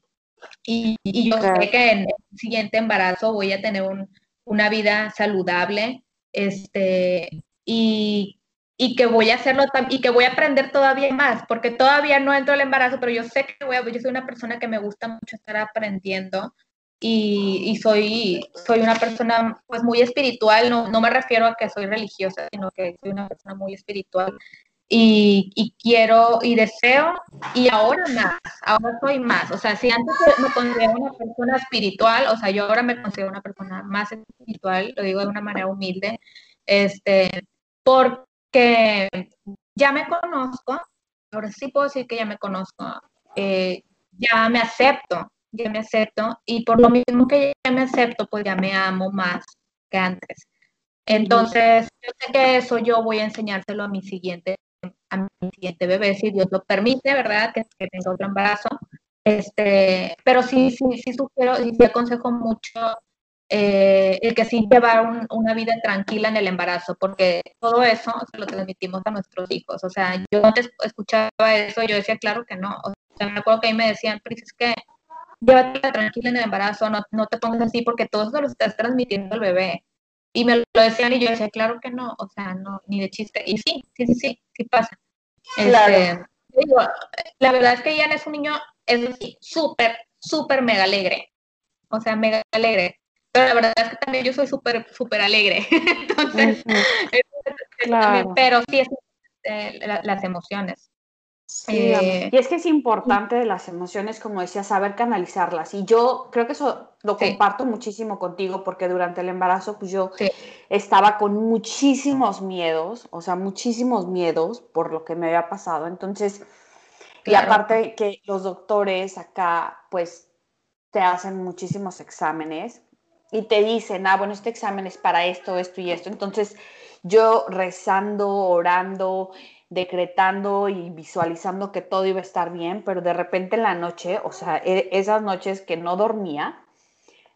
y, yo sé que en el siguiente embarazo voy a tener un, una vida saludable, este, y y que voy a hacerlo y que voy a aprender todavía más, porque todavía no entro al embarazo, pero yo sé que voy a, yo soy una persona que me gusta mucho estar aprendiendo y, y soy, soy una persona pues muy espiritual, no, no me refiero a que soy religiosa, sino que soy una persona muy espiritual y, quiero y deseo y ahora más, ahora soy más. O sea, si antes me consideraba una persona espiritual, o sea, yo ahora me considero una persona más espiritual, lo digo de una manera humilde, este, porque ya me conozco, ahora sí puedo decir que ya me conozco, eh, ya me acepto, ya me acepto y por lo mismo que ya me acepto, pues ya me amo más que antes. Entonces, yo sé que eso yo voy a enseñárselo a mi siguiente a mi siguiente bebé, si Dios lo permite, ¿verdad? Que, tenga otro embarazo. Este, pero sí, sí, sí sugiero y sí aconsejo mucho eh, el que sí llevar una vida tranquila en el embarazo, porque todo eso se lo transmitimos a nuestros hijos. O sea, yo antes escuchaba eso, yo decía, claro que no. O sea, me acuerdo que ahí me decían, Pris, es que llévate tranquila en el embarazo, no, no te pongas así, porque todo eso lo estás transmitiendo al bebé. Y me lo decían y yo decía, claro que no, o sea, no, ni de chiste. Y sí, sí, sí, sí, sí pasa. Este, la verdad es que Ian es un niño, es súper, súper mega alegre. O sea, mega alegre. Pero la verdad es que también yo soy súper, súper alegre. Entonces, pero sí es eh, las emociones. Eh, y es que es importante de las emociones, como decía, saber canalizarlas. Y yo creo que eso lo comparto muchísimo contigo porque durante el embarazo, pues yo estaba con muchísimos miedos, o sea, muchísimos miedos por lo que me había pasado. Entonces, y aparte que los doctores acá, pues, te hacen muchísimos exámenes y te dicen, ah, bueno, este examen es para esto, esto y esto. Entonces, yo rezando, orando, decretando y visualizando que todo iba a estar bien, pero de repente en la noche, o sea, e, esas noches que no dormía,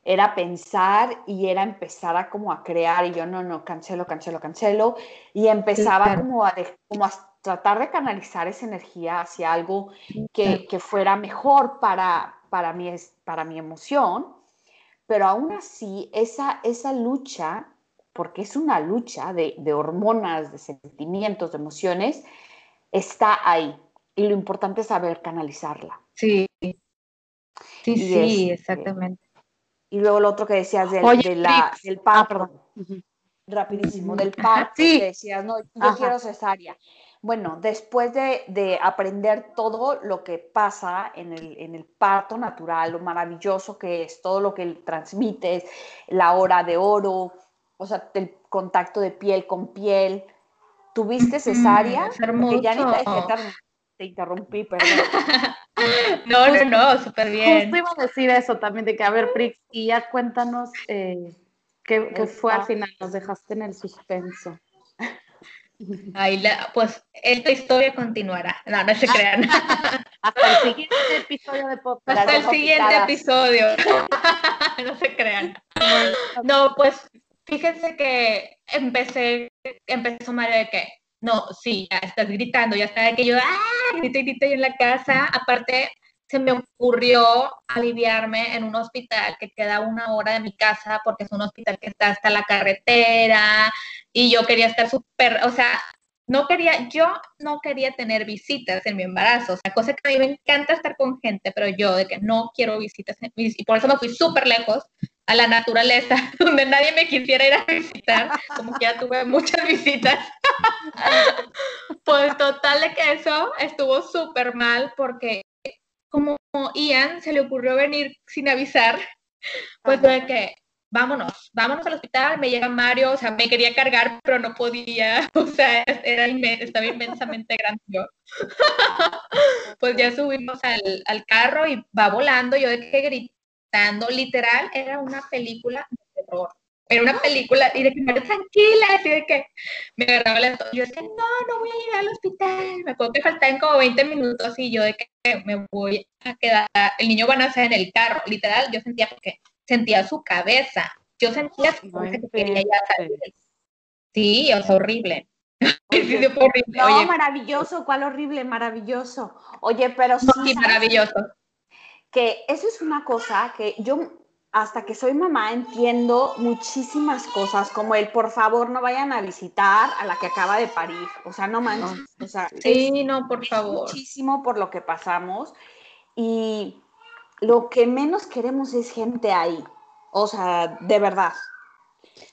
era pensar y era empezar a como a crear y yo no, no, cancelo, cancelo, cancelo y empezaba como, a como a tratar de canalizar esa energía hacia algo que, que fuera mejor para, para, mi, para mi emoción, pero aún así esa, esa lucha porque es una lucha de, hormonas, de sentimientos, de emociones, está ahí. Y lo importante es saber canalizarla. Sí, sí, sí, este, exactamente. Y luego lo otro que decías del, de la, del ah, parto, rapidísimo, del parto, que decías, no, yo quiero cesárea. Bueno, después de, aprender todo lo que pasa en el, en el, parto natural, lo maravilloso que es, todo lo que transmites, la hora de oro, o sea, el contacto de piel con piel. ¿Tuviste cesárea? hermoso. ya ni te, interrumpí, perdón. no, no, no, súper bien. Justo iba a decir eso también, de que, a ver, Prix, y ya cuéntanos eh, qué, qué fue al final, nos dejaste en el suspenso. Ahí la, pues esta historia continuará. No, no se crean. Hasta el siguiente episodio de podcast. Hasta el siguiente episodio. no se crean. No, pues fíjense que empecé, empezó Mario de que, no, sí, ya estás gritando, ya está de que yo, ¡ah! Grité, grité en la casa. Aparte, se me ocurrió aliviarme en un hospital que queda una hora de mi casa porque es un hospital que está hasta la carretera y yo quería estar súper, o sea, no quería, yo no quería tener visitas en mi embarazo, o sea, cosa que a mí me encanta estar con gente, pero yo de que no quiero visitas, y por eso me fui súper lejos a la naturaleza, donde nadie me quisiera ir a visitar, como que ya tuve muchas visitas. pues total de que eso estuvo súper mal porque como Ian se le ocurrió venir sin avisar, pues de que vámonos, vámonos al hospital, me llega Mario, o sea, me quería cargar, pero no podía, o sea, era estaba inmensamente grande yo. pues ya subimos al, carro y va volando, yo de que gritando, literal, era una película de terror. Era una película, y de que me tranquila, así de que me agarraba la... Yo decía, no, no voy a llegar al hospital. Me acuerdo que faltaban como 20 minutos y yo de que me voy a quedar, el niño va a nacer en el carro, literal, yo sentía porque sentía su cabeza. Yo sentía que quería ya salir. Sí, o sea, horrible. sí, horrible. No, maravilloso, cuál horrible, maravilloso. Oye, pero sí. sí maravilloso. Que eso es una cosa que yo hasta que soy mamá entiendo muchísimas cosas, como el por favor no vayan a visitar a la que acaba de parir. O sea, no manches. O sea, sí, no, por favor. Muchísimo por lo que pasamos. Y lo que menos queremos es gente ahí. O sea, de verdad.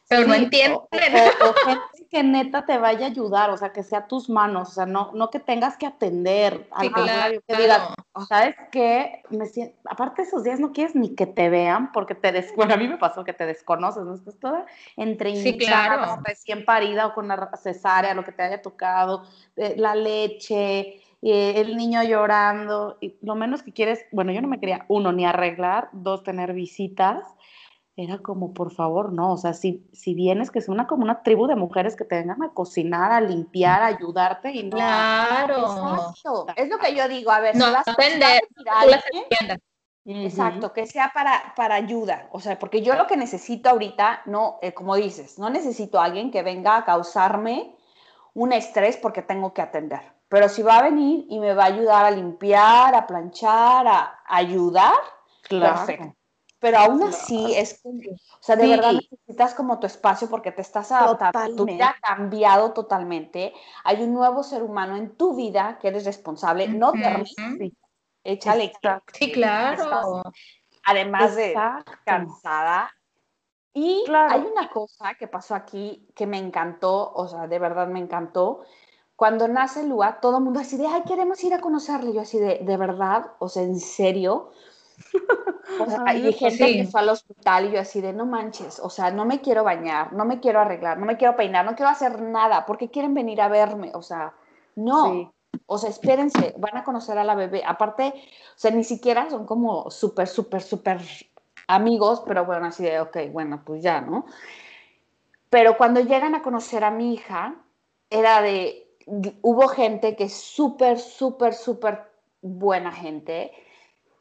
Pero no entienden. O, gente que neta te vaya a ayudar, o sea, que sea tus manos, o sea, no, no que tengas que atender al Sí, contrario, que claro. digas, ¿sabes qué? Me siento, aparte esos días no quieres ni que te vean porque te des, bueno, a mí me pasó que te desconoces, ¿no? Estás toda entre Sí, hinchada, claro. recién parida o con una cesárea, lo que te haya tocado, eh, la leche, eh, el niño llorando, y lo menos que quieres, bueno, yo no me quería, uno, ni arreglar, dos, tener visitas, era como, por favor, no, o sea, si, si vienes, que es una como una tribu de mujeres que te vengan a cocinar, a limpiar, a ayudarte y no... Claro. Exacto. Es lo que yo digo. A ver, No, si vas, a Tú las. Exacto, que sea para, para ayuda. O sea, porque yo lo que necesito ahorita, no, eh, como dices, no necesito a alguien que venga a causarme un estrés porque tengo que atender. Pero si va a venir y me va a ayudar a limpiar, a planchar, a, ayudar, Claro. perfecto. Pero aún así es como, o sea, de Sí. verdad necesitas como tu espacio porque te estás adaptando, tu vida ha cambiado totalmente, hay un nuevo ser humano en tu vida que eres responsable, no te ríes, échale Exacto. Sí, estás, claro. además de Exacto. cansada. Y Claro. hay una cosa que pasó aquí que me encantó, o sea, de verdad me encantó. Cuando nace Lua, todo el mundo así de, ay, queremos ir a conocerle. Yo así de, ¿de verdad? O sea, ¿en serio? O sea, Ay, y me gente sí. que fue al hospital y yo así de, no manches, o sea, no me quiero bañar, no me quiero arreglar, no me quiero peinar, no quiero hacer nada, porque quieren venir a verme, o sea, no. Sí. O sea, espérense, van a conocer a la bebé. Aparte, o sea, ni siquiera son como súper, súper, súper amigos, pero bueno, así de, ok, bueno, pues ya, ¿no? Pero cuando llegan a conocer a mi hija, era de, hubo gente que es súper, súper, súper buena gente,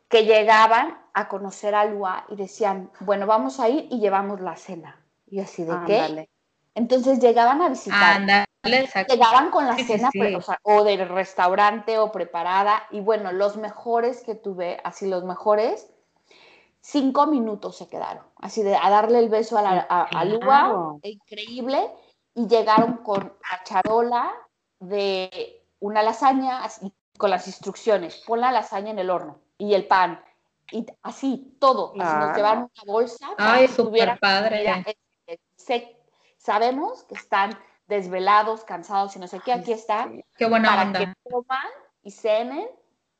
que llegaban a conocer a Lua y decían, bueno, vamos a ir y llevamos la cena. Y así de qué. Ándale. Entonces llegaban a visitar exacto. llegaban con la Sí, cena sí. pre- o, sea, o del restaurante o preparada y bueno, los mejores que tuve, así los mejores, cinco minutos se quedaron, así de a darle el beso a, la, a, a Lua, Claro. increíble, y llegaron con la charola de una lasaña, así, con las instrucciones, pon la lasaña en el horno y el pan, y así, todo, así nos Claro. llevaron una bolsa Ay, súper padre. comida. Eh, sé- sabemos que están desvelados, cansados y no sé qué, aquí está, Qué buena para onda. que coman y cenen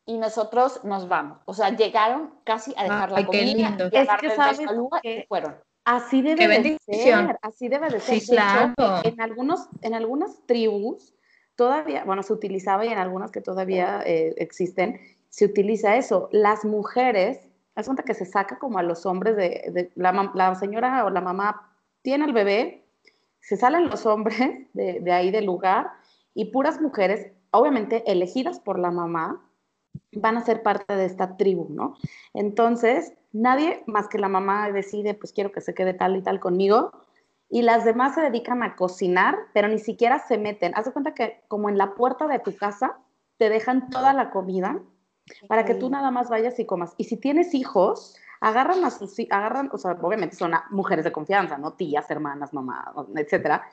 y nosotros nos vamos. O sea, llegaron casi a dejar la Ay, qué comida lindo. y a Es que sabes y que- se fueron. Así debe Qué de bendición. ser, así debe de ser. Sí, De hecho, claro. en, algunos, en algunas tribus todavía, bueno, se utilizaba y en algunas que todavía eh, existen, se utiliza eso. Las mujeres, haz cuenta que se saca como a los hombres de, de- la, la señora o la mamá tiene al bebé, se salen los hombres de, de ahí del lugar y puras mujeres, obviamente elegidas por la mamá, van a ser parte de esta tribu, ¿no? Entonces, nadie más que la mamá decide, pues quiero que se quede tal y tal conmigo, y las demás se dedican a cocinar, pero ni siquiera se meten. Haz de cuenta que como en la puerta de tu casa te dejan toda la comida para que tú nada más vayas y comas. Y si tienes hijos, agarran a sus, agarran, o sea, obviamente son mujeres de confianza, ¿no? Tías, hermanas, mamá, etcétera.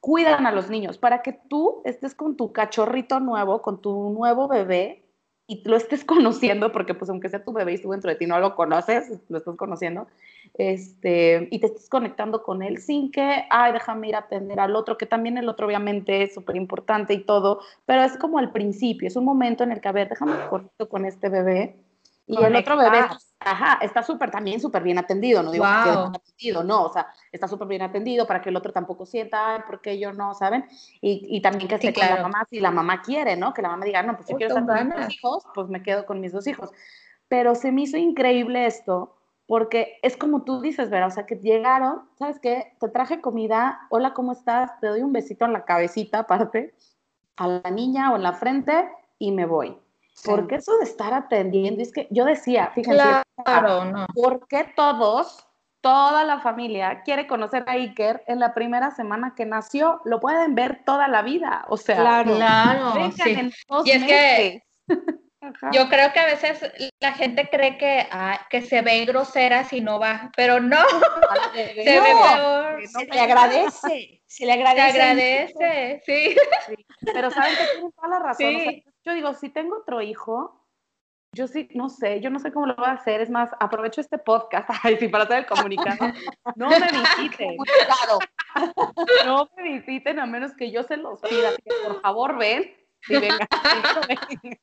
Cuidan a los niños para que tú estés con tu cachorrito nuevo, con tu nuevo bebé y lo estés conociendo, porque pues aunque sea tu bebé y estuvo dentro de ti, no lo conoces, lo estás conociendo, este, y te estés conectando con él sin que, ay, déjame ir a atender al otro, que también el otro obviamente es súper importante y todo, pero es como al principio, es un momento en el que, a ver, déjame conecto con este bebé. Y el otro bebé, ajá, está súper, también súper bien atendido, no digo que quede Guau. mal atendido, no, o sea, está súper bien atendido para que el otro tampoco sienta, ay, ¿por qué yo no, saben? Y, y también que Sí, esté con la claro. mamá si la mamá quiere, ¿no? Que la mamá diga, no, pues yo Uy, quiero estar con mis dos hijos, pues me quedo con mis dos hijos. Pero se me hizo increíble esto, porque es como tú dices, Vera, o sea, que llegaron, ¿sabes qué? Te traje comida, hola, ¿cómo estás? Te doy un besito en la cabecita, aparte, a la niña o en la frente, y me voy. Porque eso de estar atendiendo, es que yo decía, fíjense, Claro, no. ¿por qué todos, toda la familia quiere conocer a Iker en la primera semana que nació? Lo pueden ver toda la vida, o sea, Claro. Claro, sí. en dos Y es que meses. Ajá. Yo creo que a veces la gente cree que, ah, que se ve grosera si no va, pero no, se ve peor. no Se le agradece, se le Se agradece. agradece, sí. Pero saben que tienen toda la razón. o sea, Sí. yo digo, si tengo otro hijo, yo sí, no sé, yo no sé cómo lo voy a hacer. Es más, aprovecho este podcast ay, sí, para hacer el comunicado. No me visiten. no me visiten a menos que yo se los pida. por favor, ven.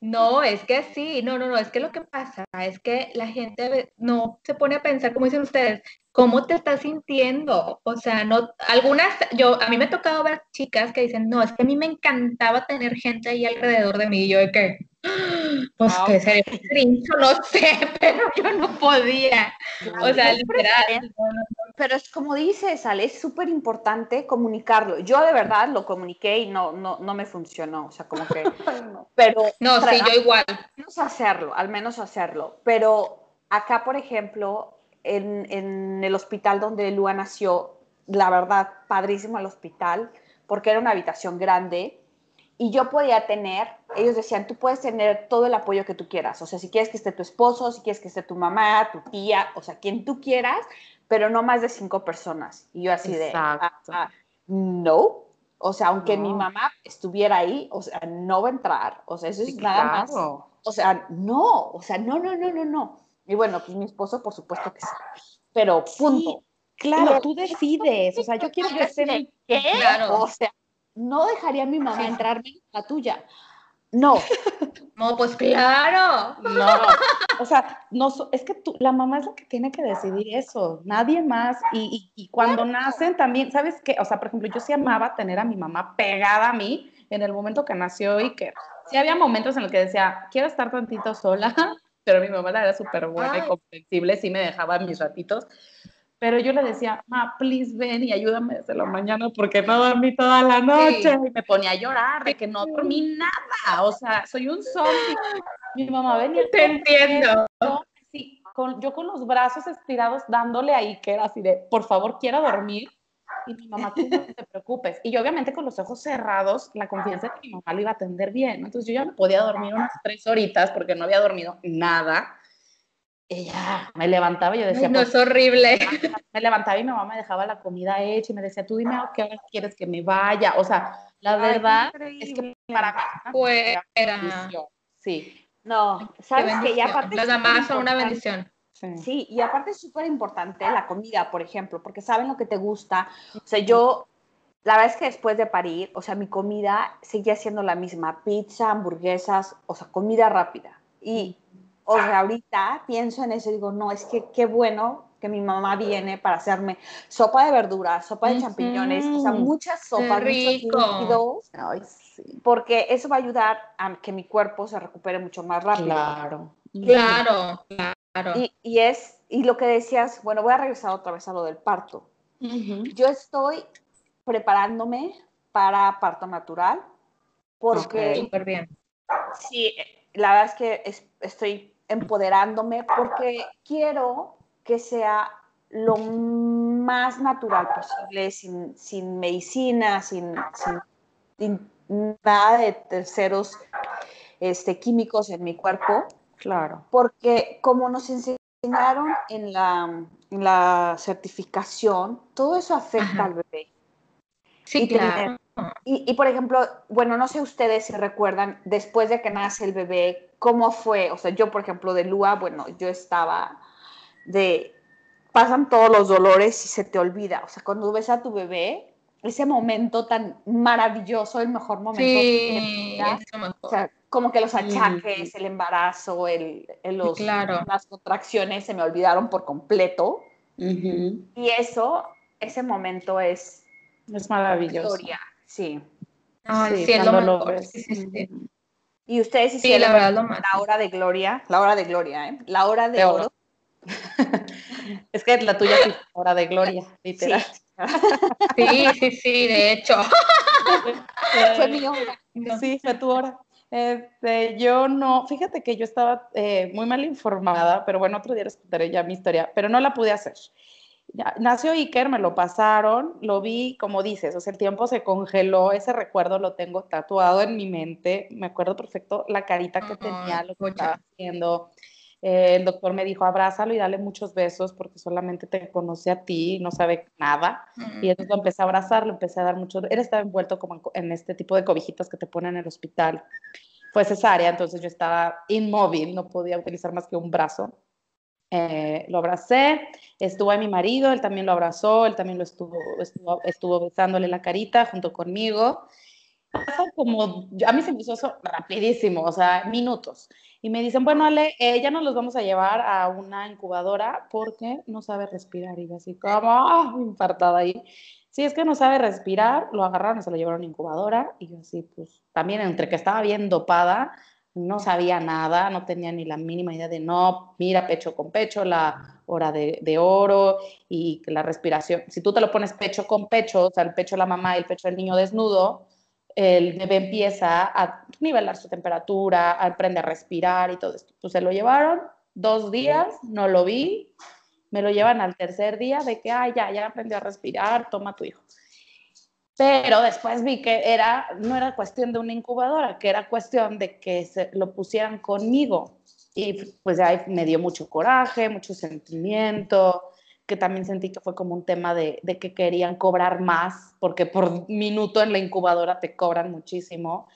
no, es que sí, no, no, no, es que lo que pasa es que la gente no se pone a pensar, como dicen ustedes, ¿cómo te estás sintiendo? O sea, no, algunas, yo, a mí me ha tocado ver chicas que dicen, no, es que a mí me encantaba tener gente ahí alrededor de mí, y yo de que, pues ah, que se no sé, pero yo no podía. o sea, literal. Pero es como dices, Ale, es súper importante comunicarlo. Yo de verdad lo comuniqué y no, no, no me funcionó. O sea, como que. pero. No, sí, yo igual. Al menos hacerlo, al menos hacerlo. Pero acá, por ejemplo, en, en el hospital donde Lua nació, la verdad, padrísimo el hospital, porque era una habitación grande y yo podía tener, ellos decían, tú puedes tener todo el apoyo que tú quieras, o sea, si quieres que esté tu esposo, si quieres que esté tu mamá, tu tía, o sea, quien tú quieras, pero no más de cinco personas. Y yo así de, ah, ah, no, o sea, aunque mi mamá estuviera ahí, o sea, no va a entrar, o sea, eso es nada más, o sea, no, o sea, no, no, no, no, no. Y bueno, pues mi esposo, por supuesto que sí, pero punto. claro, tú decides, o sea, yo quiero que esté... Claro. O sea, no dejaría a mi mamá entrarme en la tuya. No. No, pues claro. No. O sea, no, es que tú, la mamá es la que tiene que decidir eso, nadie más. Y, y, cuando nacen también, ¿sabes qué? O sea, por ejemplo, yo sí amaba tener a mi mamá pegada a mí en el momento que nació y que sí había momentos en los que decía, quiero estar tantito sola, pero mi mamá era súper buena y comprensible, sí me dejaba mis ratitos pero yo le decía, ma, please ven y ayúdame desde la mañana porque no dormí toda la noche. Y me ponía a llorar de que no dormí nada. O sea, soy un zombie. Mi mamá venía. Te entiendo. Sí, con, yo con los brazos estirados dándole ahí, que era así de, por favor, quiero dormir. Y mi mamá, tú no te preocupes. Y yo, obviamente, con los ojos cerrados, la confianza de que mi mamá lo iba a atender bien. Entonces, yo ya me podía dormir unas tres horitas porque no había dormido nada y ya me levantaba y yo decía. no, es horrible. Me levantaba y mi mamá me dejaba la comida hecha y me decía, tú dime a qué hora quieres que me vaya. O sea, la verdad es que para mí. Fuera. Sí. No, sabes que ya aparte. Las mamás son una bendición. Sí. y aparte es súper importante la comida, por ejemplo, porque saben lo que te gusta. O sea, yo, la verdad es que después de parir, o sea, mi comida seguía siendo la misma: pizza, hamburguesas, o sea, comida rápida. Y o sea, ahorita pienso en eso y digo, no, es que qué bueno que mi mamá viene para hacerme sopa de verduras, sopa de champiñones, o sea, muchas sopas, muchos líquidos, porque eso va a ayudar a que mi cuerpo se recupere mucho más rápido. Claro, claro, claro. Y, es, y lo que decías, bueno, voy a regresar otra vez a lo del parto. Yo estoy preparándome para parto natural, porque... Súper bien. Sí, la verdad es que estoy empoderándome porque quiero que sea lo más natural posible, sin, sin medicina, sin, nada de terceros este, químicos en mi cuerpo. Claro. Porque como nos enseñaron en la, en la certificación, todo eso afecta al bebé. Sí, claro. Y, y, por ejemplo, bueno, no sé ustedes si recuerdan, después de que nace el bebé, cómo fue, o sea, yo por ejemplo de Lua, bueno, yo estaba de, pasan todos los dolores y se te olvida, o sea, cuando ves a tu bebé, ese momento tan maravilloso, el mejor momento. Sí, o sea, como que los achaques, el embarazo, el, los, las contracciones se me olvidaron por completo. Y eso, ese momento es... Es maravilloso. Sí. sí, es lo Sí, sí, y ustedes hicieron la, hora de gloria, la hora de gloria, ¿eh? La hora de, oro. es que la tuya es hora de gloria, literal. Sí, sí, sí, de hecho. fue mi hora. Sí, fue tu hora. Este, yo no, fíjate que yo estaba eh, muy mal informada, pero bueno, otro día les contaré ya mi historia, pero no la pude hacer nació Iker, me lo pasaron, lo vi, como dices, o sea, el tiempo se congeló, ese recuerdo lo tengo tatuado en mi mente, me acuerdo perfecto la carita que tenía, lo que estaba haciendo. Eh, el doctor me dijo, abrázalo y dale muchos besos porque solamente te conoce a ti, no sabe nada. Y entonces lo empecé a abrazar, lo empecé a dar muchos, él estaba envuelto como en, este tipo de cobijitas que te ponen en el hospital. fue cesárea, entonces yo estaba inmóvil, no podía utilizar más que un brazo. Eh, lo abracé, estuvo ahí mi marido, él también lo abrazó, él también lo estuvo, estuvo, estuvo besándole la carita junto conmigo. como, a mí se me hizo eso rapidísimo, o sea, minutos. Y me dicen, bueno, Ale, eh, ya nos los vamos a llevar a una incubadora porque no sabe respirar. Y yo así como, ah, infartada ahí. Si es que no sabe respirar, lo agarraron y se lo llevaron a una incubadora. Y yo así, pues, también entre que estaba bien dopada, no sabía nada, no tenía ni la mínima idea de no, mira pecho con pecho, la hora de, de, oro y la respiración. Si tú te lo pones pecho con pecho, o sea, el pecho de la mamá y el pecho del niño desnudo, el bebé empieza a nivelar su temperatura, a aprender a respirar y todo esto. Entonces se lo llevaron dos días, no lo vi, me lo llevan al tercer día de que, ay, ya, ya aprendió a respirar, toma tu hijo. Pero después vi que era, no era cuestión de una incubadora, que era cuestión de que se lo pusieran conmigo. Y pues ahí me dio mucho coraje, mucho sentimiento, que también sentí que fue como un tema de, de, que querían cobrar más, porque por minuto en la incubadora te cobran muchísimo.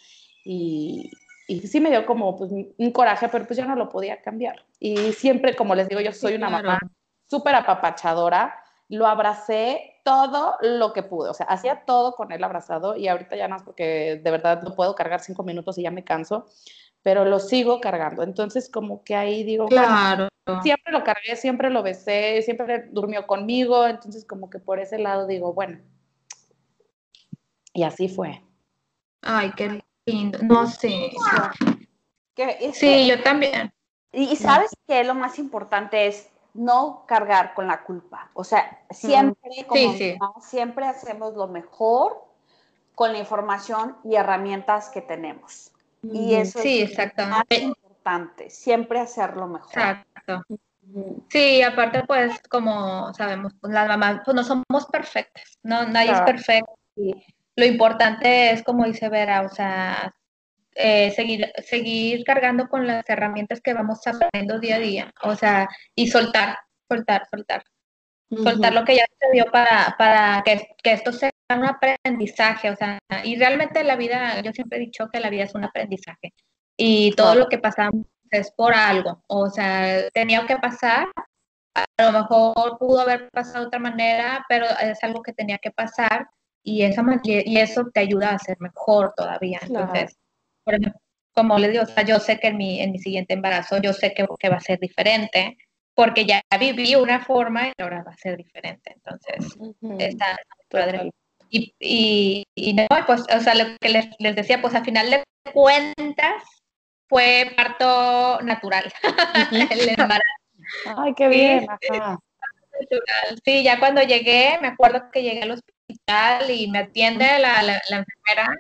Y, y sí me dio como pues, un coraje, pero pues yo no lo podía cambiar. Y siempre, como les digo, yo soy una mamá súper apapachadora, lo abracé todo lo que pude, o sea, hacía todo con él abrazado y ahorita ya no, porque de verdad no puedo cargar cinco minutos y ya me canso, pero lo sigo cargando. Entonces, como que ahí digo, claro. siempre lo cargué, siempre lo besé, siempre durmió conmigo, entonces como que por ese lado digo, bueno, y así fue. Ay, qué lindo, no sé. sí, yo también. Y, sabes que lo más importante es no cargar con la culpa. O sea, siempre, como siempre hacemos lo mejor con la información y herramientas que tenemos. Y eso es más importante, siempre hacerlo mejor. Exacto. Sí, aparte pues como sabemos, pues las mamás pues no somos perfectas, no nadie es perfecto. Y lo importante es como dice Vera, o sea, eh, seguir, seguir cargando con las herramientas que vamos aprendiendo día a día, o sea, y soltar, soltar, soltar. Soltar lo que ya se dio para, para que, que, esto sea un aprendizaje, o sea, y realmente la vida, yo siempre he dicho que la vida es un aprendizaje y todo lo que pasamos es por algo, o sea, tenía que pasar, a lo mejor pudo haber pasado de otra manera, pero es algo que tenía que pasar y, esa, y eso te ayuda a ser mejor todavía. Entonces, por ejemplo, como les digo, o sea, yo sé que en mi, en mi siguiente embarazo, yo sé que, que va a ser diferente, porque ya viví una forma y ahora va a ser diferente. Entonces, está padre. Y, y, y, no, pues, o sea, lo que les, les, decía, pues a final de cuentas fue parto natural. el embarazo. Ay, qué bien. Sí, ya cuando llegué, me acuerdo que llegué al hospital y me atiende la, la, la enfermera.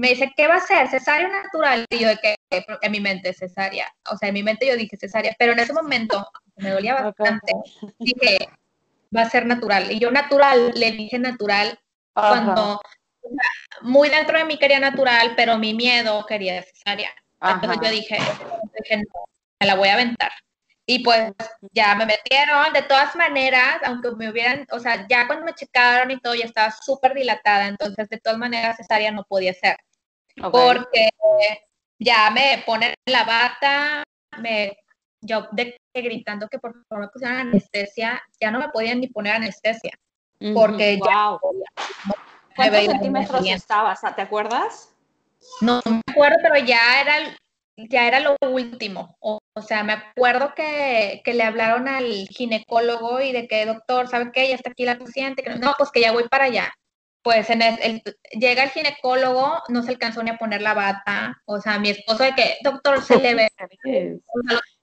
Me dice, ¿qué va a hacer? ¿Cesárea natural? Y yo de que en mi mente cesárea. O sea, en mi mente yo dije cesárea, pero en ese momento me dolía bastante. Dije, va a ser natural. Y yo natural, le dije natural cuando muy dentro de mí quería natural, pero mi miedo quería cesárea. Entonces yo dije, me la voy a aventar. Y pues ya me metieron, de todas maneras, aunque me hubieran, o sea, ya cuando me checaron y todo, ya estaba súper dilatada, entonces de todas maneras cesárea no podía ser. Porque ya me ponen la bata, me, yo de, gritando que por favor me pusieran anestesia, ya no me podían ni poner anestesia, porque ya... ¿Cuántos centímetros estabas? ¿Te acuerdas? No me acuerdo, pero ya era, ya era lo último. O, sea, me acuerdo que, que, le hablaron al ginecólogo y de que, doctor, ¿sabe qué? Ya está aquí la paciente. No, pues que ya voy para allá pues en el, llega el ginecólogo, no se alcanzó ni a poner la bata, o sea, mi esposo de que, doctor, se le ve,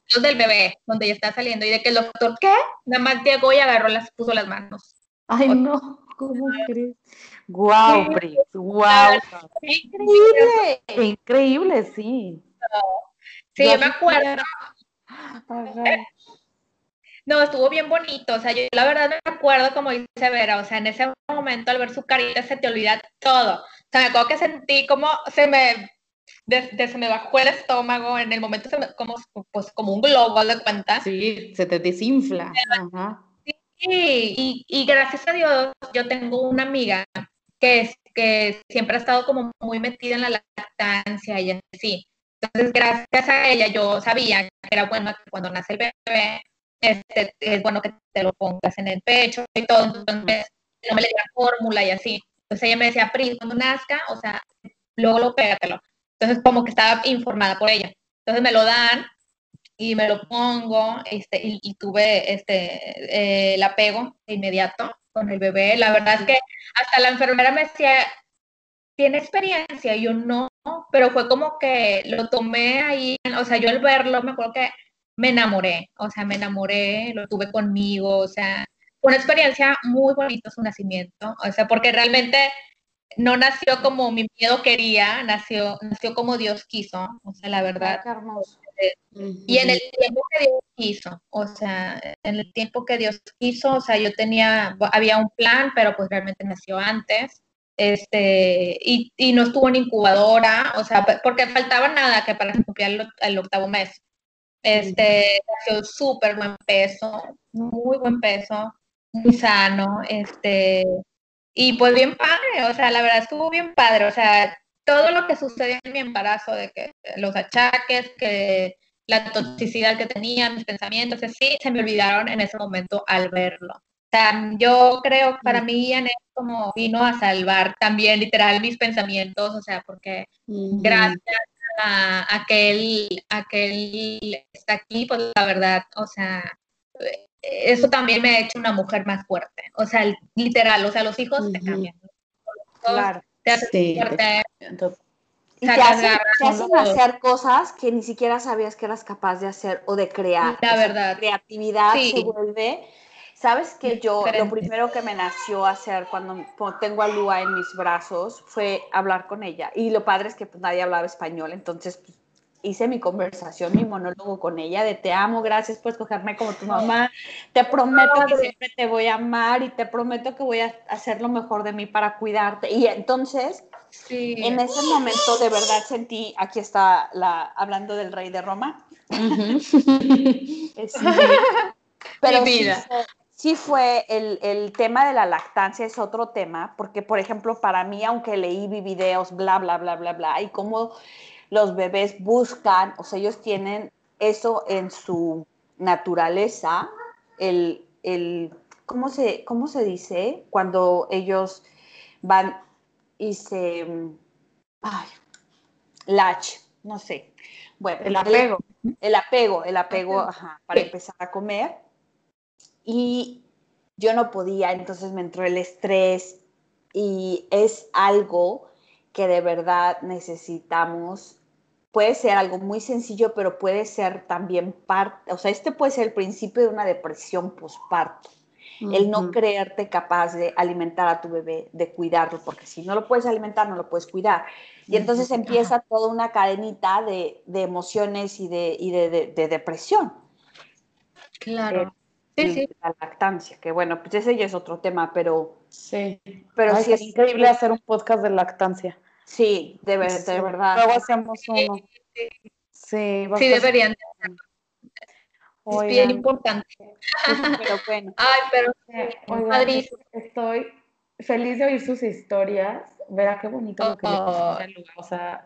los, del bebé, donde ya está saliendo, y de que el doctor, ¿qué? Nada más llegó y agarró, las puso las manos. Ay, no, ¿cómo crees? Guau, wow, guau. Increíble. Increíble, sí. Sí, me acuerdo. No, estuvo bien bonito, o sea, yo la verdad me acuerdo como dice Vera, o sea, en ese momento al ver su carita se te olvida todo. O sea, me acuerdo que sentí como se me, de, se me bajó el estómago, en el momento se me, como, pues, como un globo, de cuenta? Sí, se te desinfla. Sí, y, y gracias a Dios yo tengo una amiga que, que siempre ha estado como muy metida en la lactancia y así. Entonces, gracias a ella, yo sabía que era bueno que cuando nace el bebé, este, es bueno que te lo pongas en el pecho y todo, entonces no me le dieran fórmula y así. Entonces ella me decía, Pri, cuando nazca, o sea, luego lo pégatelo. Entonces como que estaba informada por ella. Entonces me lo dan y me lo pongo este, y, tuve este, eh, el apego inmediato con el bebé. La verdad es que hasta la enfermera me decía, ¿tiene experiencia? Y yo no, pero fue como que lo tomé ahí, o sea, yo al verlo me acuerdo que me enamoré, o sea, me enamoré, lo tuve conmigo, o sea, fue una experiencia muy bonita su nacimiento, o sea, porque realmente no nació como mi miedo quería, nació, nació como Dios quiso, o sea, la verdad. Y en el tiempo que Dios quiso, o sea, en el tiempo que Dios quiso, o sea, yo tenía, había un plan, pero pues realmente nació antes, este, y, y no estuvo en incubadora, o sea, porque faltaba nada que para cumplir el octavo mes. Este, nació súper buen peso, muy buen peso, muy sano, este, y pues bien padre, o sea, la verdad estuvo bien padre, o sea, todo lo que sucedió en mi embarazo, de que los achaques, que la toxicidad que tenía, mis pensamientos, así, se me olvidaron en ese momento al verlo. O sea, yo creo que para mí Ian es como vino a salvar también literal mis pensamientos, o sea, porque gracias a, que él, a que él está aquí, pues la verdad, o sea, eso también me ha hecho una mujer más fuerte. O sea, literal, o sea, los hijos te cambian. claro. Te hacen sí, fuerte. Y te hacen, hacer cosas que ni siquiera sabías que eras capaz de hacer o de crear. La verdad. creatividad se vuelve. Sabes que yo lo primero que me nació hacer cuando, tengo a Lua en mis brazos fue hablar con ella. Y lo padre es que pues, nadie hablaba español, entonces pues, hice mi conversación, mi monólogo con ella de te amo, gracias por escogerme como tu mamá, te prometo que siempre te voy a amar y te prometo que voy a hacer lo mejor de mí para cuidarte. Y entonces, en ese momento de verdad sentí, aquí está la, hablando del rey de Roma. pero sí, fue el, el, tema de la lactancia, es otro tema, porque por ejemplo, para mí, aunque leí, vi videos, bla, bla, bla, bla, bla, y cómo los bebés buscan, o sea, ellos tienen eso en su naturaleza, el, el ¿cómo, se, ¿cómo se dice? Cuando ellos van y se, ay, latch, no sé. Bueno, el apego. El, apego, el apego, ajá, para empezar a comer. Y yo no podía, entonces me entró el estrés y es algo que de verdad necesitamos puede ser algo muy sencillo, pero puede ser también parte, o sea, este puede ser el principio de una depresión postparto. El no creerte capaz de alimentar a tu bebé, de cuidarlo, porque si no lo puedes alimentar, no lo puedes cuidar. Y entonces empieza toda una cadenita de, emociones y, de, y de, depresión. Claro. Sí, sí. La lactancia, que bueno, pues ese ya es otro tema, pero... Sí. Pero sí es increíble hacer un podcast de lactancia. Sí, de, de verdad. Luego hacemos uno. Sí, sí deberían. Es bien importante. Pero bueno. Ay, pero Oigan, estoy feliz de oír sus historias. Verá qué bonito lo que oh. o sea,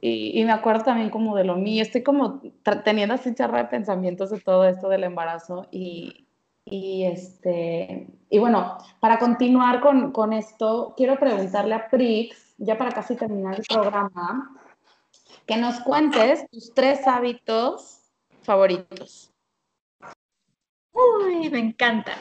y, me acuerdo también como de lo mío. Estoy como teniendo así charla de pensamientos de todo esto del embarazo y, y, este, y bueno, para continuar con, con, esto, quiero preguntarle a Prix ya para casi terminar el programa, que nos cuentes tus tres hábitos favoritos. Uy, me encanta.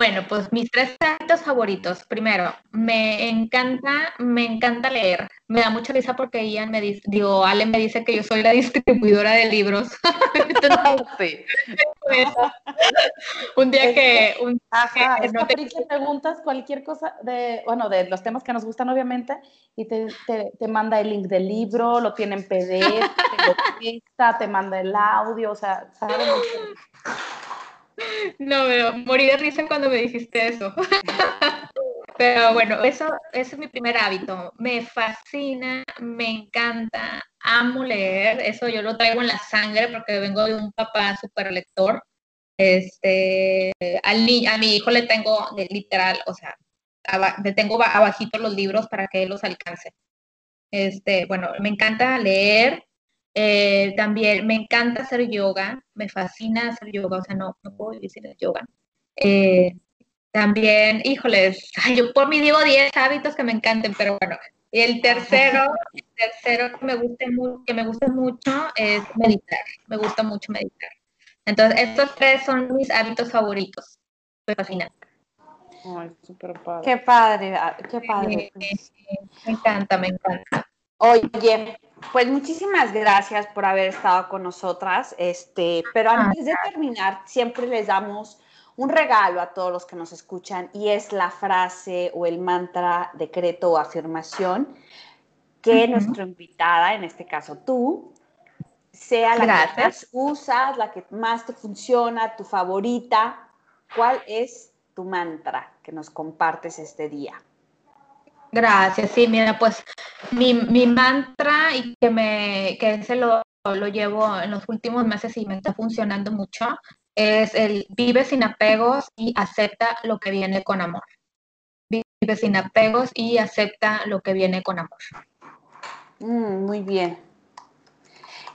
Bueno, pues mis tres hábitos favoritos. Primero, me encanta, me encanta leer. Me da mucha risa porque Ian me dice, digo, Ale me dice que yo soy la distribuidora de libros. un día que, un, Ajá, no te... preguntas cualquier cosa de, bueno, de los temas que nos gustan obviamente, y te, te, manda el link del libro, lo tiene en PDF, te lo te manda el audio, o sea, ¿sabes? No, pero morí de risa cuando me dijiste eso. Pero bueno, eso, es mi primer hábito. Me fascina, me encanta, amo leer. Eso yo lo traigo en la sangre porque vengo de un papá súper lector. Este, al a mi hijo le tengo literal, o sea, le tengo abajito los libros para que él los alcance. Este, bueno, me encanta leer, eh, también me encanta hacer yoga, me fascina hacer yoga, o sea, no, no puedo decir el yoga. Eh, también, híjoles, yo por mí digo 10 hábitos que me encanten, pero bueno, el tercero, el tercero que me guste mucho, que me gusta mucho es meditar. Me gusta mucho meditar. Entonces, estos tres son mis hábitos favoritos. Me fascinan. Ay, súper padre. Qué padre, ah, qué padre. me encanta, me encanta. Oye, pues muchísimas gracias por haber estado con nosotras. Este, pero ah, antes de terminar, siempre les damos un regalo a todos los que nos escuchan y es la frase o el mantra, decreto o afirmación que nuestra invitada, en este caso tú, sea la que más usas, la que más te funciona, tu favorita. ¿Cuál es tu mantra que nos compartes este día? Gracias, sí, mira, pues mi, mantra y que me que ese lo, lo llevo en los últimos meses y me está funcionando mucho es el vive sin apegos y acepta lo que viene con amor. Vive sin apegos y acepta lo que viene con amor. Mm, muy bien.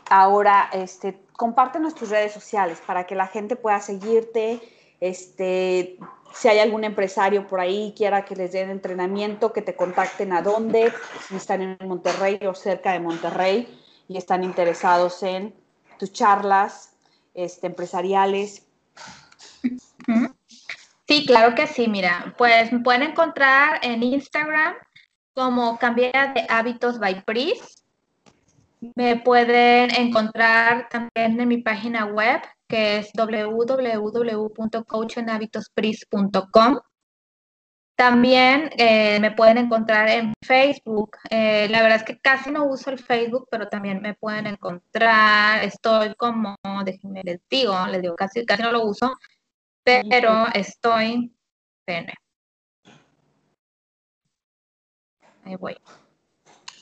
Ahora, este, compártenos tus redes sociales para que la gente pueda seguirte. Este, si hay algún empresario por ahí quiera que les den entrenamiento, que te contacten a dónde, si están en Monterrey o cerca de Monterrey y están interesados en tus charlas, este, empresariales? Sí, claro que sí, mira, pues me pueden encontrar en Instagram como Cambia de Hábitos by Pris. Me pueden encontrar también en mi página web que es www.coachenhabitospris.com. También eh, me pueden encontrar en Facebook. Eh, la verdad es que casi no uso el Facebook, pero también me pueden encontrar. Estoy como, déjenme les digo, les digo, casi, casi no lo uso, pero estoy. Espérenme. Ahí voy.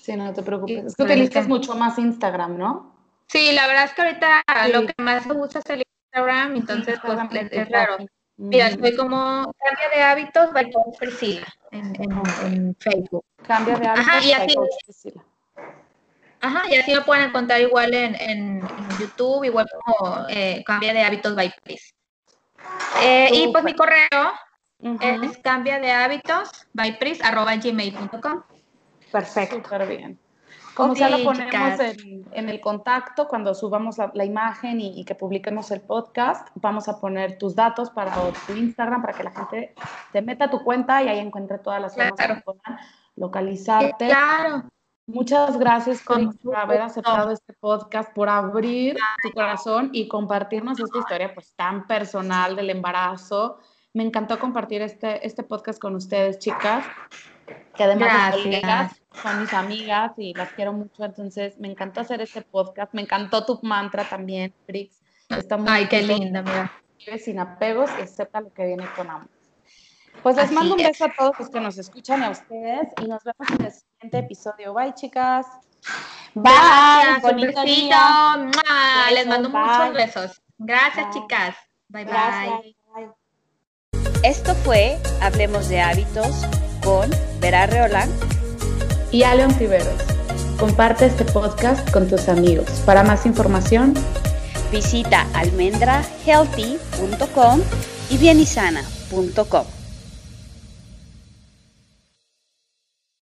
Sí, no te preocupes. Es que utilizas mucho más Instagram, ¿no? Sí, la verdad es que ahorita lo que más me gusta es el Instagram, entonces pues es raro. Mira, estoy como cambia de hábitos by Coach Priscila en, en, Facebook. Cambia de hábitos Ajá, y así, Priscila. Ajá, y así me pueden encontrar igual en, en YouTube, igual como eh, cambia de hábitos by Pris. Eh, y pues mi correo es cambia de hábitos by Pris arroba gmail.com. Perfecto. Súper bien. Como ya lo ponemos en, el contacto cuando subamos la, imagen y, que publiquemos el podcast, vamos a poner tus datos para tu Instagram para que la gente te meta a tu cuenta y ahí encuentre todas las formas que puedan localizarte. Claro. Muchas gracias por haber aceptado este podcast, por abrir tu corazón y compartirnos esta historia pues tan personal del embarazo. Me encantó compartir este, este podcast con ustedes, chicas que además son mis amigas y las quiero mucho, entonces me encantó hacer este podcast, me encantó tu mantra también, Brix. Está muy Ay, qué linda, mira. Vive sin apegos y acepta lo que viene con amor. Pues les mando un beso a todos los que nos escuchan a ustedes y nos vemos en el siguiente episodio. Bye, chicas. Bye. Bonito Les mando muchos besos. Gracias, chicas. Bye, bye. Esto fue Hablemos de Hábitos con Vera Reolán y Aleon Tiberos. Comparte este podcast con tus amigos. Para más información, visita almendrahealthy.com y bienisana.com.